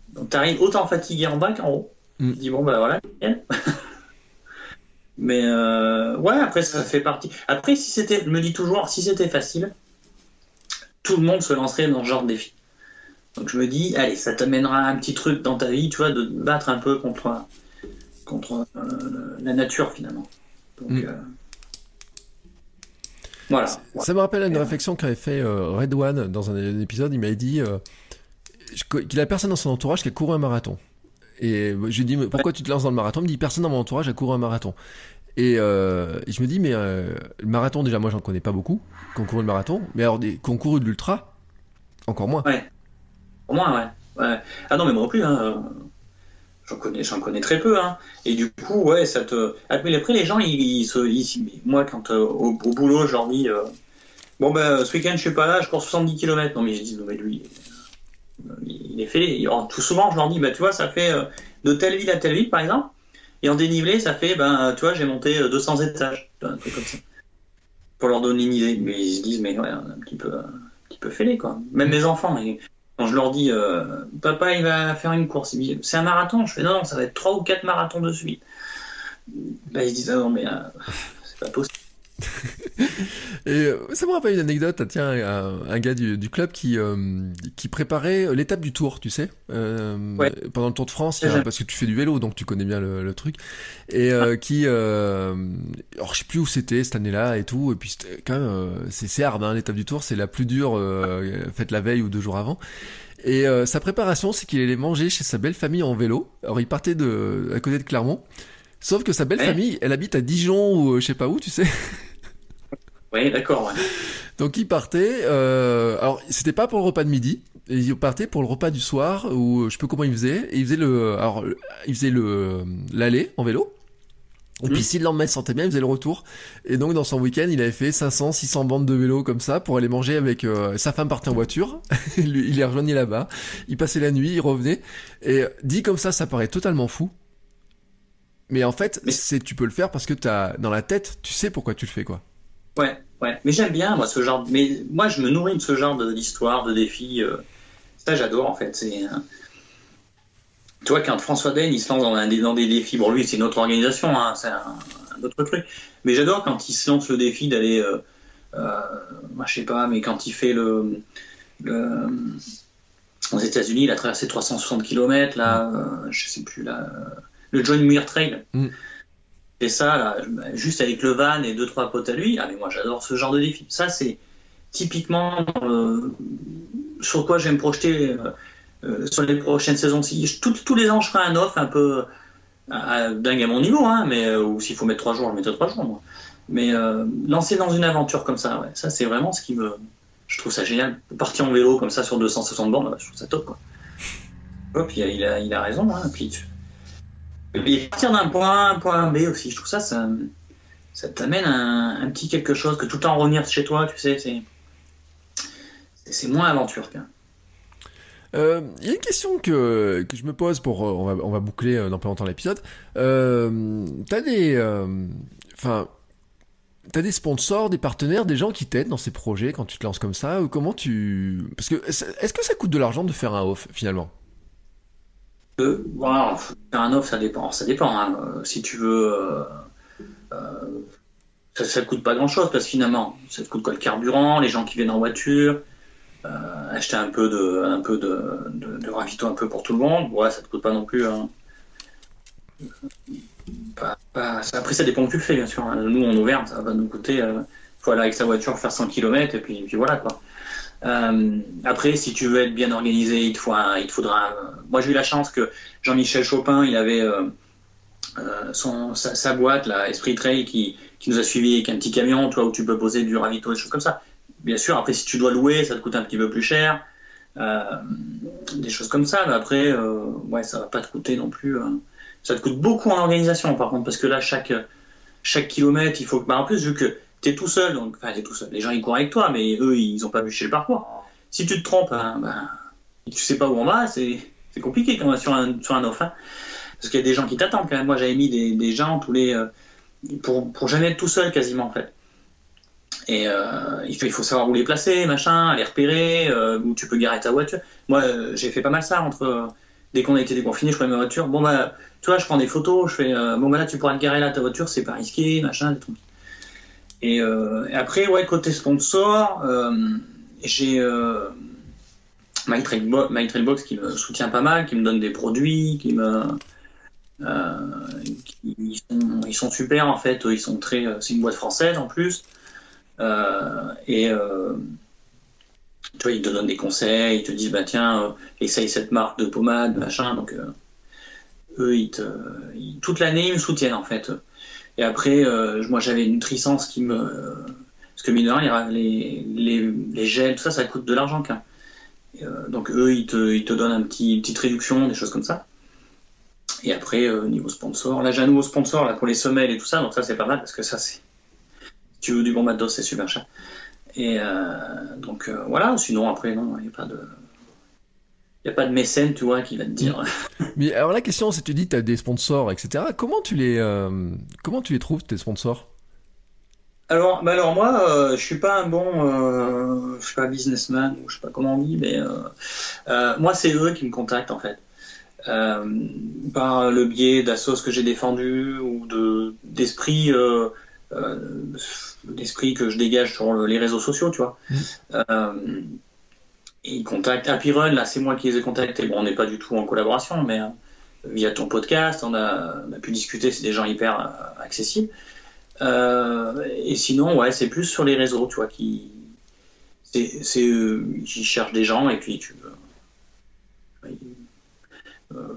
Donc, tu arrives autant fatigué en bas qu'en haut. Mm. Tu dis, bon, bah voilà. Mais euh, ouais, après ça fait partie. Après, si c'était, je me dis toujours, si c'était facile, tout le monde se lancerait dans ce genre de défi. Donc je me dis, allez, ça t'amènera un petit truc dans ta vie, tu vois, de te battre un peu contre contre euh, la nature finalement. Donc Mm. euh, voilà. Ça me rappelle une réflexion qu'avait fait euh, Red One dans un épisode. Il m'avait dit euh, qu'il a personne dans son entourage qui a couru un marathon. Et je lui ai dit mais pourquoi tu te lances dans le marathon? Il me dit personne dans mon entourage a couru un marathon. Et, euh, et je me dis mais euh, le marathon déjà moi j'en connais pas beaucoup qui ont couru le marathon, mais alors des qui ont couru de l'ultra encore moins. Pour moi, ouais. Ah non, mais moi non plus. J'en connais, connais très peu. Hein. Et du coup, ouais, ça te. Après, après, les gens, ils, se. ils- moi, quand euh, au, boulot, je leur dis Bon, ben, ce week-end, je suis pas là, je cours 70 km. Non, mais je dis Non, mais lui, euh, il est fait. Alors, tout souvent, je leur dis Bah, tu vois, ça fait euh, de telle ville à telle ville, par exemple. Et en dénivelé, ça fait, ben, tu vois, j'ai monté euh, 200 étages. Un truc comme ça. Pour leur donner une idée. Mais ils se disent Mais ouais, un petit peu, un petit peu fêlé, quoi. Même mes enfants. ils- quand je leur dis, euh, papa, il va faire une course, c'est un marathon? Je fais, non, non, ça va être trois ou quatre marathons de suite. Bah, ils se disent, ah non, mais euh, c'est pas possible. Et euh, ça me rappelle une anecdote, tiens, un, un gars du, du club qui, euh, qui préparait l'étape du tour, tu sais, euh, Ouais. pendant le Tour de France, J'aime. parce que tu fais du vélo, donc tu connais bien le, le truc, et euh, qui, euh, alors je sais plus où c'était cette année-là et tout, et puis quand même, euh, c'est hard, hein, l'étape du tour, c'est la plus dure, euh, faite la veille ou deux jours avant. Et euh, sa préparation, c'est qu'il allait manger chez sa belle famille en vélo. Alors il partait de à côté de Clermont. Sauf que sa belle Ouais. famille, elle habite à Dijon ou je sais pas où, tu sais. Oui, d'accord, ouais. Donc il partait. Euh, alors c'était pas pour le repas de midi. Et il partait pour le repas du soir où je sais pas comment il faisait. Et il faisait le, alors le- il faisait le l'aller en vélo. Et Mhm. puis si le lendemain il se sentait bien, il faisait le retour. Et donc dans son week-end, il avait fait 500, 600 bandes de vélo comme ça pour aller manger avec euh, sa femme partait en voiture. Il les rejoignait là-bas. Il passait la nuit, il revenait. Et dit comme ça, ça paraît totalement fou. Mais en fait, Mais- c'est tu peux le faire parce que t'as dans la tête, tu sais pourquoi tu le fais quoi. Ouais, ouais. Mais j'aime bien, moi, ce genre. Mais moi, je me nourris de ce genre d'histoire, de défis. euh, Ça, j'adore, en fait. C'est. euh, Tu vois, quand François Den, il se lance dans, un- dans des défis, bon, lui, c'est une autre organisation, hein, c'est un, autre truc. Mais j'adore quand il se lance le défi d'aller. Euh, euh, moi, je sais pas, mais quand il fait le. aux États-Unis, il a traversé 360 km, là, euh, je sais plus, là, le John Muir Trail. Mm. Et ça, là, je- juste avec le van et deux, trois potes à lui, ah, mais moi, j'adore ce genre de défi. Ça, c'est typiquement euh, sur quoi j'aime projeter euh, euh, sur les prochaines saisons. Si, je- tous- les ans, je ferai un off un peu dingue à mon niveau, hein, mais, euh, ou s'il faut mettre trois jours, je mettrai trois jours. Mais lancer dans une aventure comme ça, ça, c'est vraiment ce qui me, je trouve ça génial. Partir en vélo comme ça sur 260 bornes, je trouve ça top. Quoi. Hop, il, a, il, a, il a raison. Hein, puis, partir d'un point A un point B aussi, je trouve ça, ça, ça t'amène un, un, petit quelque chose que tout le temps revenir chez toi, tu sais, c'est, moins aventure. Il euh, y a une question que, je me pose pour on va, on va boucler dans pas longtemps l'épisode. Euh, t'as des enfin T'as des sponsors, des partenaires, des gens qui t'aident dans ces projets quand tu te lances comme ça Comment tu... Parce que est-ce que ça coûte de l'argent de faire un off finalement? Euh, Faire un off, ça dépend. Ça dépend. Hein. Euh, si tu veux, euh, euh, ça, ne coûte pas grand-chose parce que finalement, ça te coûte quoi le carburant, les gens qui viennent en voiture, acheter un peu de, un peu de, de, ravito un peu pour tout le monde. Ouais, ça te coûte pas non plus. Hein après, ça dépend où tu le fais, bien sûr. Hein. Nous, en Auvergne, ça va nous coûter. Euh, faut aller avec sa voiture faire 100 km et puis, puis voilà quoi. Euh, après, si tu veux être bien organisé, il te, il te faudra. Euh, moi, j'ai eu la chance que Jean-Michel Chopin, il avait son, sa, boîte, la Esprit Trail, qui, qui, nous a suivis avec un petit camion, toi, où tu peux poser du ravito, des choses comme ça. Bien sûr, après, si tu dois louer, ça te coûte un petit peu plus cher. des choses comme ça. Mais après, ouais, ça va pas te coûter non plus. Ça te coûte beaucoup en organisation, par contre, parce que là, chaque, chaque kilomètre, il faut. Bah, en plus, vu que tu es tout seul, donc. Enfin, t'es tout seul. Les gens, ils courent avec toi, mais eux, ils ont pas chez le parcours. Si tu te trompes, hein, bah, tu sais pas où on va, c'est compliqué quand on va sur un, sur un off. Hein. parce qu'il y a des gens qui t'attendent quand même. Moi, j'avais mis des, des, gens les. Euh, pour, pour jamais être tout seul, quasiment, en fait. Et euh, il, faut, savoir où les placer, machin, les repérer, euh, où tu peux garer ta voiture. Moi, j'ai fait pas mal ça entre dès qu'on a été déconfiné, je prenais ma voiture. Bon, bah, tu vois, je prends des photos, je fais, bon, bah là, tu pourras te garer là, ta voiture, c'est pas risqué, machin, des trucs. Et, euh, et, après, ouais, côté sponsor, euh, j'ai euh, My, Trailbox qui me soutient pas mal, qui me donne des produits, qui me. Euh, ils, sont, ils, sont, super en fait, ils sont très. C'est une boîte française en plus. et tu vois, ils te donnent des conseils, ils te disent, bah tiens, essaye cette marque de pommade, machin. Donc, eux, ils te, toute l'année, ils me soutiennent, en fait. Et après, euh, moi, j'avais une Nutricence qui me. parce que, mine les, les, les, gels, tout ça, ça coûte de l'argent, quand donc, eux, ils te, ils te donnent un petit, une petite réduction, des choses comme ça. Et après, niveau sponsor, là, j'ai un nouveau sponsor là, pour les semelles et tout ça, donc ça, c'est pas mal parce que ça, c'est. Si tu veux du bon matos, c'est super cher. Et euh, donc euh, voilà, sinon après, non, il n'y a pas de. Il n'y a pas de mécène, tu vois, qui va te dire. Mais alors la question, c'est tu dis tu as des sponsors, etc. Comment tu les, euh, comment tu les trouves, tes sponsors? Alors, bah alors moi, euh, je suis pas un bon, euh, je suis pas businessman ou je sais pas comment on dit, mais euh, moi c'est eux qui me contactent en fait, par le biais d'assos que j'ai défendu ou de d'esprit l'esprit que je dégage sur les réseaux sociaux, tu vois. Mmh. Euh, ils contactent Happy Run, là c'est moi qui les ai contactés. Bon, on n'est pas du tout en collaboration, mais euh, via ton podcast, on a, pu discuter, c'est des gens hyper euh, accessibles. Euh, et sinon, ouais, c'est plus sur les réseaux, tu vois, qui. C'est eux qui cherchent des gens et puis tu. Euh,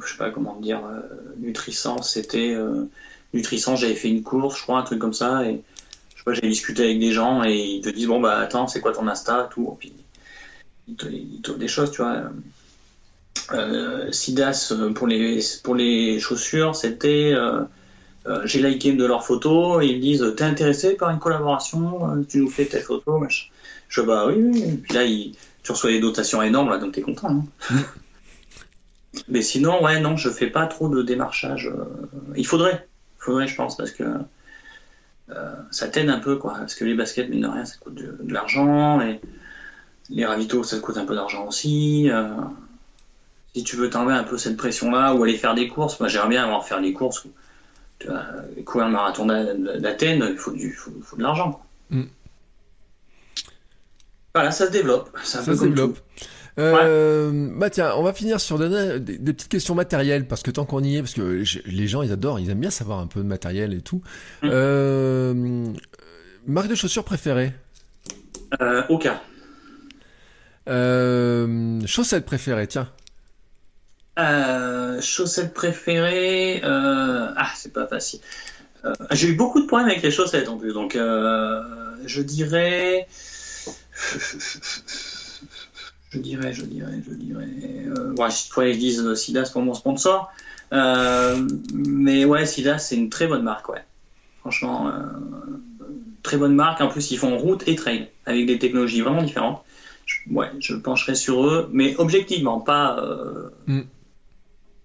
je sais pas comment dire, Nutrissance, c'était. Nutrissance, j'avais fait une course, je crois, un truc comme ça, et j'ai discuté avec des gens et ils te disent bon bah attends c'est quoi ton Insta tout te, des choses tu vois euh, Sidas pour les pour les chaussures c'était euh, euh, j'ai liké une de leurs photos et ils me disent t'es intéressé par une collaboration euh, tu nous fais tes photos machin. je bah oui, oui. puis là il, tu reçois des dotations énormes là donc t'es content hein. mais sinon ouais non je fais pas trop de démarchage euh, il faudrait il faudrait je pense parce que euh, ça t'aide un peu, quoi. Parce que les baskets, mine de rien, ça coûte de, l'argent. Et les ravitaux, ça coûte un peu d'argent aussi. Euh, si tu veux t'enlever un peu cette pression-là ou aller faire des courses, moi j'aimerais bien avoir faire des courses. Tu vois, courir le marathon d'Athènes, il faut, du, faut, de l'argent. Mm. Voilà, ça se développe. Ça se développe. Euh, Bah tiens, on va finir sur des, des, petites questions matérielles parce que tant qu'on y est, parce que les gens ils adorent, ils aiment bien savoir un peu de matériel et tout. Mmh. Euh, marque de chaussures préférée euh, Aucun. Euh, chaussettes préférées, tiens. Euh, chaussettes préférées, euh, ah c'est pas facile. J'ai eu beaucoup de problèmes avec les chaussettes en plus, donc je dirais Je dirais, je dirais, je dirais. Ouais, je disent Sidas pour mon sponsor. Mais ouais, Sidas, c'est une très bonne marque, ouais. Franchement, très bonne marque. En plus, ils font route et trail avec des technologies vraiment différentes. Ouais, je pencherai sur eux, mais objectivement, pas, euh, mm.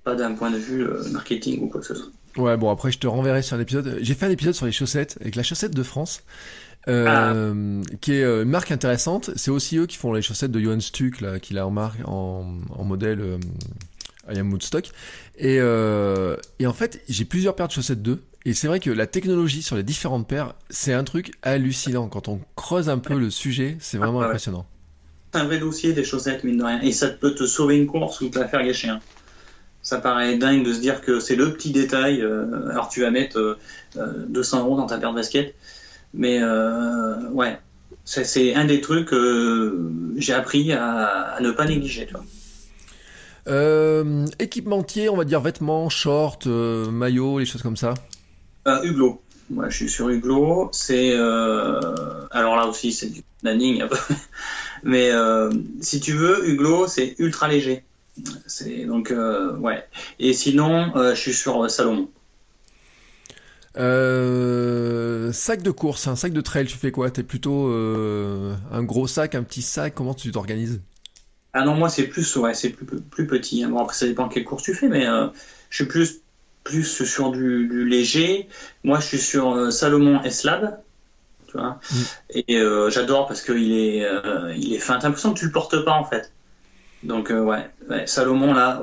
pas d'un point de vue euh, marketing ou quoi que ce soit. Ouais, bon, après, je te renverrai sur un épisode. J'ai fait un épisode sur les chaussettes, avec la chaussette de France. Euh, ah. qui est une marque intéressante. C'est aussi eux qui font les chaussettes de Johan Stuck, là, qu'il a en marque, en, en modèle euh, I am Woodstock. Et, euh, et en fait, j'ai plusieurs paires de chaussettes d'eux. Et c'est vrai que la technologie sur les différentes paires, c'est un truc hallucinant. Quand on creuse un peu le sujet, c'est vraiment ah, impressionnant. Un vrai dossier des chaussettes, mine de rien. Et ça peut te sauver une course ou te la faire gâcher. Hein. Ça paraît dingue de se dire que c'est le petit détail. Euh, alors tu vas mettre 200 euros dans ta paire de basket mais euh, ouais, c'est un des trucs que j'ai appris à, ne pas négliger. Euh, équipementier, on va dire vêtements, shorts, euh, maillots, les choses comme ça Hublot. Moi, je suis sur Hublot. C'est alors là aussi, c'est du nanning Mais si tu veux, Hublot, c'est ultra léger. C'est donc ouais. Et sinon, je suis sur Salomon. Euh, sac de course, un sac de trail, tu fais quoi? T'es plutôt euh, un gros sac, un petit sac? Comment tu t'organises? Ah non, moi c'est plus, ouais, c'est plus, plus petit. Bon après ça dépend quelle course tu fais, mais euh, je suis plus, plus sur du, léger. Moi je suis sur Salomon S-Lab, tu vois. Mm. Et j'adore parce qu'il est, il est fin. T'as l'impression que tu le portes pas en fait. Donc ouais, ouais, Salomon là,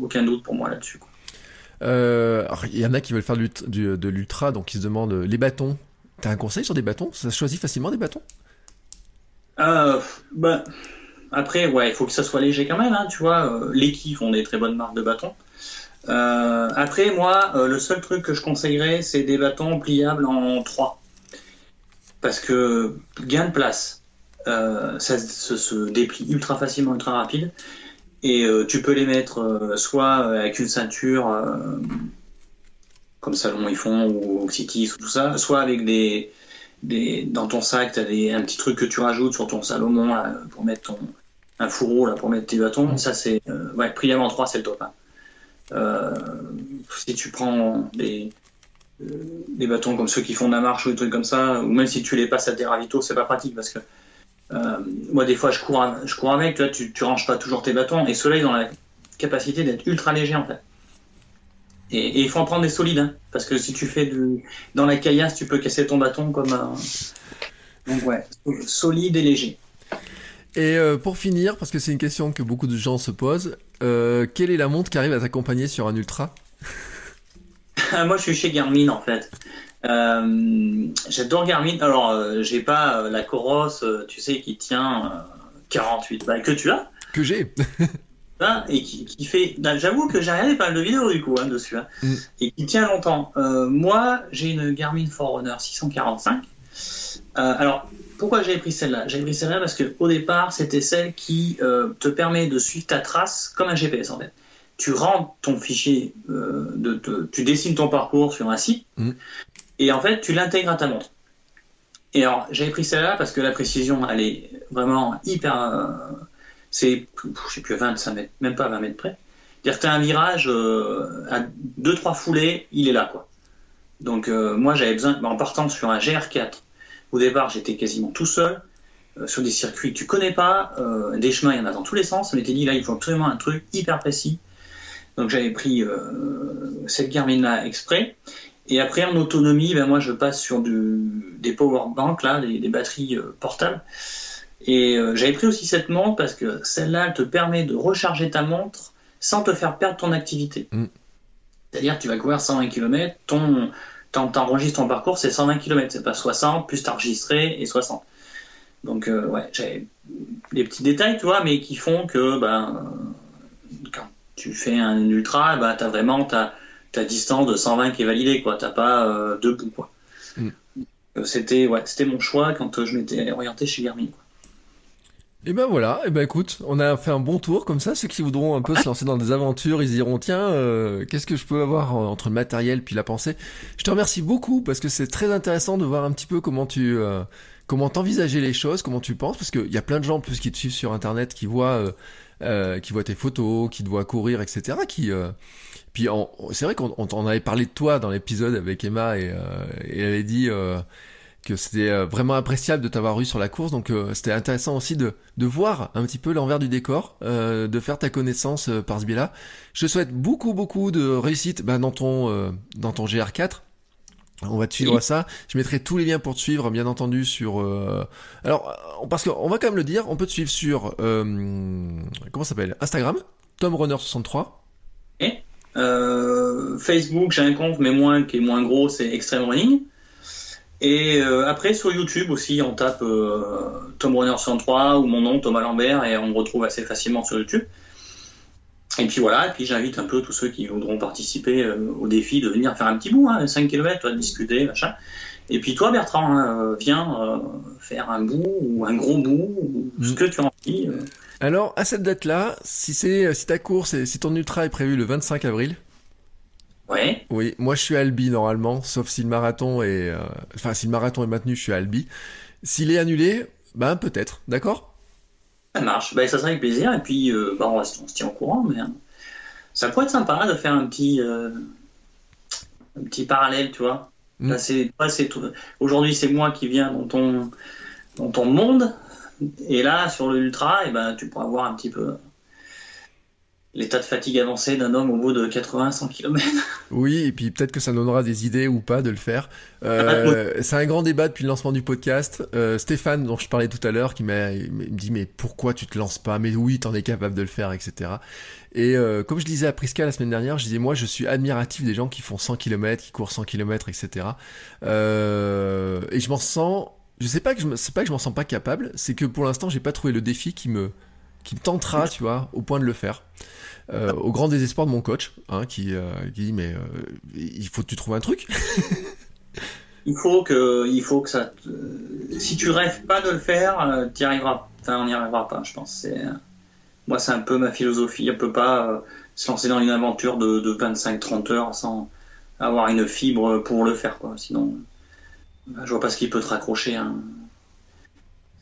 aucun doute pour moi là-dessus. Euh, il y en a qui veulent faire de l'ultra, donc ils se demandent euh, les bâtons. T'as un conseil sur des bâtons? Ça choisit facilement des bâtons? Euh, bah, Après, ouais, il faut que ça soit léger quand même, hein, tu vois. Euh, les font des très bonnes marques de bâtons. après, moi, le seul truc que je conseillerais, c'est des bâtons pliables en 3. Parce que gain de place, ça se, déplie ultra facilement, ultra rapide. Et euh, tu peux les mettre euh, soit avec une ceinture, euh, comme Salomon ils font, ou Oxytis ou tout ça, soit avec des, dans ton sac, tu as des, un petit truc que tu rajoutes sur ton Salomon pour mettre ton un fourreau là pour mettre tes bâtons. Ça c'est ouais, en 3 c'est le top. Hein. si tu prends des des bâtons comme ceux qui font de la marche ou des trucs comme ça, ou même si tu les passes à tes ravitaux, c'est pas pratique parce que euh, moi, des fois, je cours, je cours avec, tu, vois, tu, ranges pas toujours tes bâtons, et ceux-là, ils ont la capacité d'être ultra légers, en fait. Et, il faut en prendre des solides, hein, parce que si tu fais du, dans la caillasse, tu peux casser ton bâton comme un. Donc, ouais, solide et léger. Et euh, pour finir, parce que c'est une question que beaucoup de gens se posent, euh, quelle est la montre qui arrive à t'accompagner sur un ultra? Moi, je suis chez Garmin en fait. Euh, j'adore Garmin. Alors, euh, j'ai pas euh, la Coros, tu sais, qui tient 48 balles que tu as. Que j'ai. Hein, et qui, fait. J'avoue que j'ai regardé pas mal de vidéos du coup hein, dessus. Hein, mm. Et qui tient longtemps. moi, j'ai une Garmin Forerunner 645. alors, pourquoi j'avais pris celle-là? J'avais pris celle-là parce que au départ, c'était celle qui te permet de suivre ta trace comme un GPS en fait. Tu rentres ton fichier, de, tu dessines ton parcours sur un site, mm. Et en fait, tu l'intègres à ta montre. Et alors, j'avais pris celle-là parce que la précision, elle est vraiment hyper. Euh, c'est, je sais plus, 25 mètres, même pas 20 mètres près. C'est-à-dire que tu as un virage euh, à 2-3 foulées, il est là, quoi. Donc, euh, moi, j'avais besoin, en partant sur un GR4, au départ, j'étais quasiment tout seul, sur des circuits que tu connais pas, des chemins, il y en a dans tous les sens. On m'était dit, là, il faut absolument un truc hyper précis. Donc, j'avais pris cette Garmin-là exprès. Et après, en autonomie, ben moi, je passe sur des power banks, là, des, batteries euh, portables. Et euh, j'avais pris aussi cette montre parce que celle-là, te permet de recharger ta montre sans te faire perdre ton activité. Mm. C'est-à-dire que tu vas courir 120 km, ton, t'enregistres ton parcours, c'est 120 km, c'est pas 60, plus t'enregistrer et 60. Donc, euh, ouais, j'avais des petits détails, tu vois, mais qui font que, ben, tu fais un ultra, ben, t'as vraiment, t'as, ta distance de 120 qui est validée, quoi. T'as pas euh, deux bouts, quoi. Mm. Euh, c'était ouais, c'était mon choix quand euh, je m'étais orienté chez Garmin. Et ben voilà, et ben écoute, on a fait un bon tour comme ça. Ceux qui voudront un peu se lancer dans des aventures, ils diront tiens, qu'est-ce que je peux avoir entre le matériel puis la pensée? Je te remercie beaucoup parce que c'est très intéressant de voir un petit peu comment tu comment t'envisager les choses, comment tu penses, parce qu'il y a plein de gens en plus qui te suivent sur internet, qui voient, qui voient tes photos, qui te voient courir, etc. Qui, puis c'est vrai qu'on on, avait parlé de toi dans l'épisode avec Emma et, et elle avait dit que c'était euh, vraiment appréciable de t'avoir eu sur la course, donc euh, c'était intéressant aussi de, de voir un petit peu l'envers du décor, euh, de faire ta connaissance par ce biais-là. Je te souhaite beaucoup beaucoup de réussite bah, dans ton dans ton GR4. On va te suivre ça. Je mettrai tous les liens pour te suivre, bien entendu, sur. Alors, parce qu'on va quand même le dire, on peut te suivre sur comment ça s'appelle? Instagram, TomRunner63. Et Facebook, j'ai un compte, mais moins qui est moins gros, c'est Extreme Running. Et euh, après sur YouTube aussi, on tape euh, Tom Runner 103 ou mon nom Thomas Lambert et on me retrouve assez facilement sur YouTube. Et puis voilà, et puis j'invite un peu tous ceux qui voudront participer euh, au défi de venir faire un petit bout, hein, 5 km, discuter, machin. Et puis toi Bertrand, hein, viens faire un bout ou un gros bout, ou ce mm. que tu as envie. Alors à cette date-là, si c'est si ta course, si ton ultra est prévu le 25 avril, Ouais. Oui, moi je suis à Albi normalement, sauf si le marathon est, euh, enfin si le marathon est maintenu, je suis à Albi. S'il est annulé, ben peut-être, d'accord? Ça marche, ben, ça serait avec plaisir. Et puis, euh, on, se tient au courant, mais hein. ça pourrait être sympa de faire un petit, euh, un petit parallèle, tu vois. Mm. c'est, Aujourd'hui, c'est moi qui viens dans ton, dans ton monde, et là, sur le ultra, et eh ben, tu pourras voir un petit peu l'état de fatigue avancé d'un homme au bout de 80-100 km. Oui, et puis peut-être que ça donnera des idées ou pas de le faire. Euh, c'est un grand débat depuis le lancement du podcast. Euh, Stéphane, dont je parlais tout à l'heure, qui m'a dit mais pourquoi tu te lances pas? Mais oui, t'en es capable de le faire, etc. Et euh, comme je disais à Prisca la semaine dernière, je disais moi je suis admiratif des gens qui font 100 km, qui courent 100 km, etc. Et je m'en sens, je sais pas que je sais pas que je m'en sens pas capable, c'est que pour l'instant j'ai pas trouvé le défi qui me qui me tentera, tu vois, au point de le faire. Euh, au grand désespoir de mon coach, hein, qui, euh, qui, dit mais euh, il faut que tu trouves un truc. il faut que, il faut que ça. Si tu rêves pas de le faire, tu arriveras. Enfin, on n'y arrivera pas, je pense. Moi, c'est un peu ma philosophie. On peut pas se lancer dans une aventure de, de 25-30 heures sans avoir une fibre pour le faire, quoi. Sinon, je vois pas ce qui peut te raccrocher. Hein.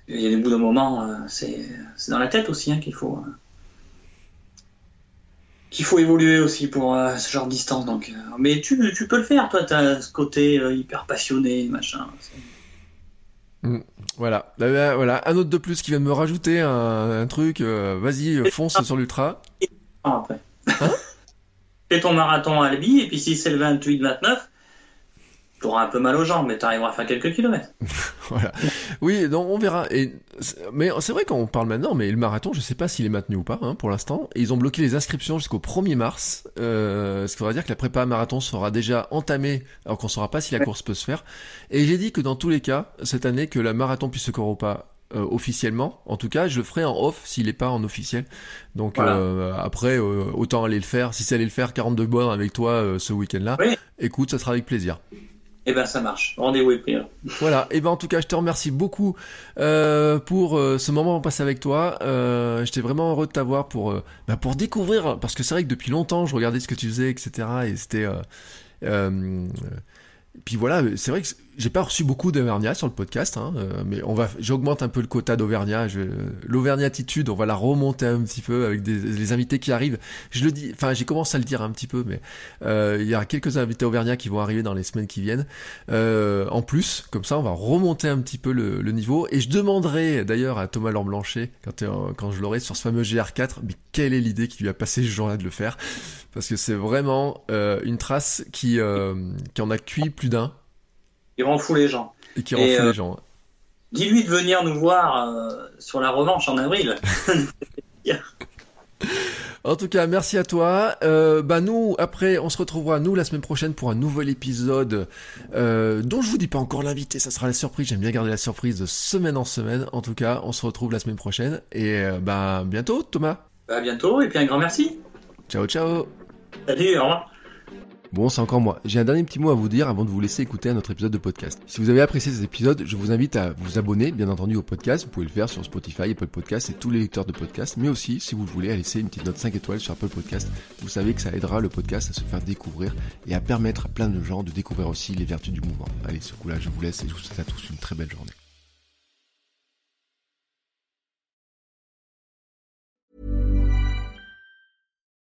Il y a des bouts de moment, c'est dans la tête aussi hein, qu'il faut. Qu'il faut évoluer aussi pour euh, ce genre de distance. Donc, euh, mais tu, tu, peux le faire, toi, tu as ce côté euh, hyper passionné, machin. Mm. voilà. Bah, bah, voilà, un autre de plus qui vient de me rajouter un, truc. Vas-y, fonce sur l'ultra. Après. Hein? Fais ton marathon à Albi, et puis si c'est le 28-29, tu auras un peu mal aux jambes, mais tu arriveras à faire quelques kilomètres. voilà. Oui, donc on verra. Et, mais c'est vrai qu'on parle maintenant, mais le marathon, je sais pas s'il est maintenu ou pas hein, pour l'instant. Ils ont bloqué les inscriptions jusqu'au 1er mars, euh, ce qui voudra dire que la prépa marathon sera déjà entamée, alors qu'on saura pas si la course peut se faire. Et j'ai dit que dans tous les cas, cette année, que la marathon puisse se courir ou pas, euh, officiellement. En tout cas, je le ferai en off s'il n'est pas en officiel. Donc euh, après, euh, autant aller le faire. Si c'est aller le faire 42 bonnes avec toi ce week-end-là, écoute, ça sera avec plaisir. Eh ben ça marche. Rendez-vous est pris. Voilà. Et eh ben en tout cas, je te remercie beaucoup euh, pour euh, ce moment passé avec toi. Euh, J'étais vraiment heureux de t'avoir pour euh, bah, pour découvrir parce que c'est vrai que depuis longtemps, je regardais ce que tu faisais, etc. Et c'était euh, puis voilà, c'est vrai que j'ai pas reçu beaucoup d'Auvergnat sur le podcast, hein, euh, mais on va, j'augmente un peu le quota d'Auvergnat. L'Auvergnatitude, on va la remonter un petit peu avec des, les invités qui arrivent. Je le dis, enfin, j'ai commencé à le dire un petit peu, mais euh, il y a quelques invités Auvergnat qui vont arriver dans les semaines qui viennent. Euh, en plus, comme ça, on va remonter un petit peu le, le niveau. Et je demanderai d'ailleurs à Thomas Lamblanchet, quand, quand je l'aurai sur ce fameux GR4, mais quelle est l'idée qui lui a passé ce jour-là de le faire? Parce que c'est vraiment une trace qui, qui en a cuit plus d'un il rend fou les gens. Et qui rend fou les euh, gens. Dis-lui de venir nous voir euh, sur la revanche en avril. En tout cas, merci à toi. Euh, bah nous, après, on se retrouvera nous la semaine prochaine pour un nouvel épisode euh, dont je vous dis pas encore l'invité. Ça sera la surprise. J'aime bien garder la surprise de semaine en semaine. En tout cas, on se retrouve la semaine prochaine et bah bientôt, Thomas. Bah bientôt et puis un grand merci. Ciao, ciao. Salut, au revoir. Bon, c'est encore moi. J'ai un dernier petit mot à vous dire avant de vous laisser écouter un autre épisode de podcast. Si vous avez apprécié cet épisode, je vous invite à vous abonner, bien entendu, au podcast. Vous pouvez le faire sur Spotify, Apple Podcast et tous les lecteurs de podcast. Mais aussi, si vous le voulez, à laisser une petite note 5 étoiles sur Apple Podcast. Vous savez que ça aidera le podcast à se faire découvrir et à permettre à plein de gens de découvrir aussi les vertus du mouvement. Allez, ce coup-là, je vous laisse et je vous souhaite à tous une très belle journée.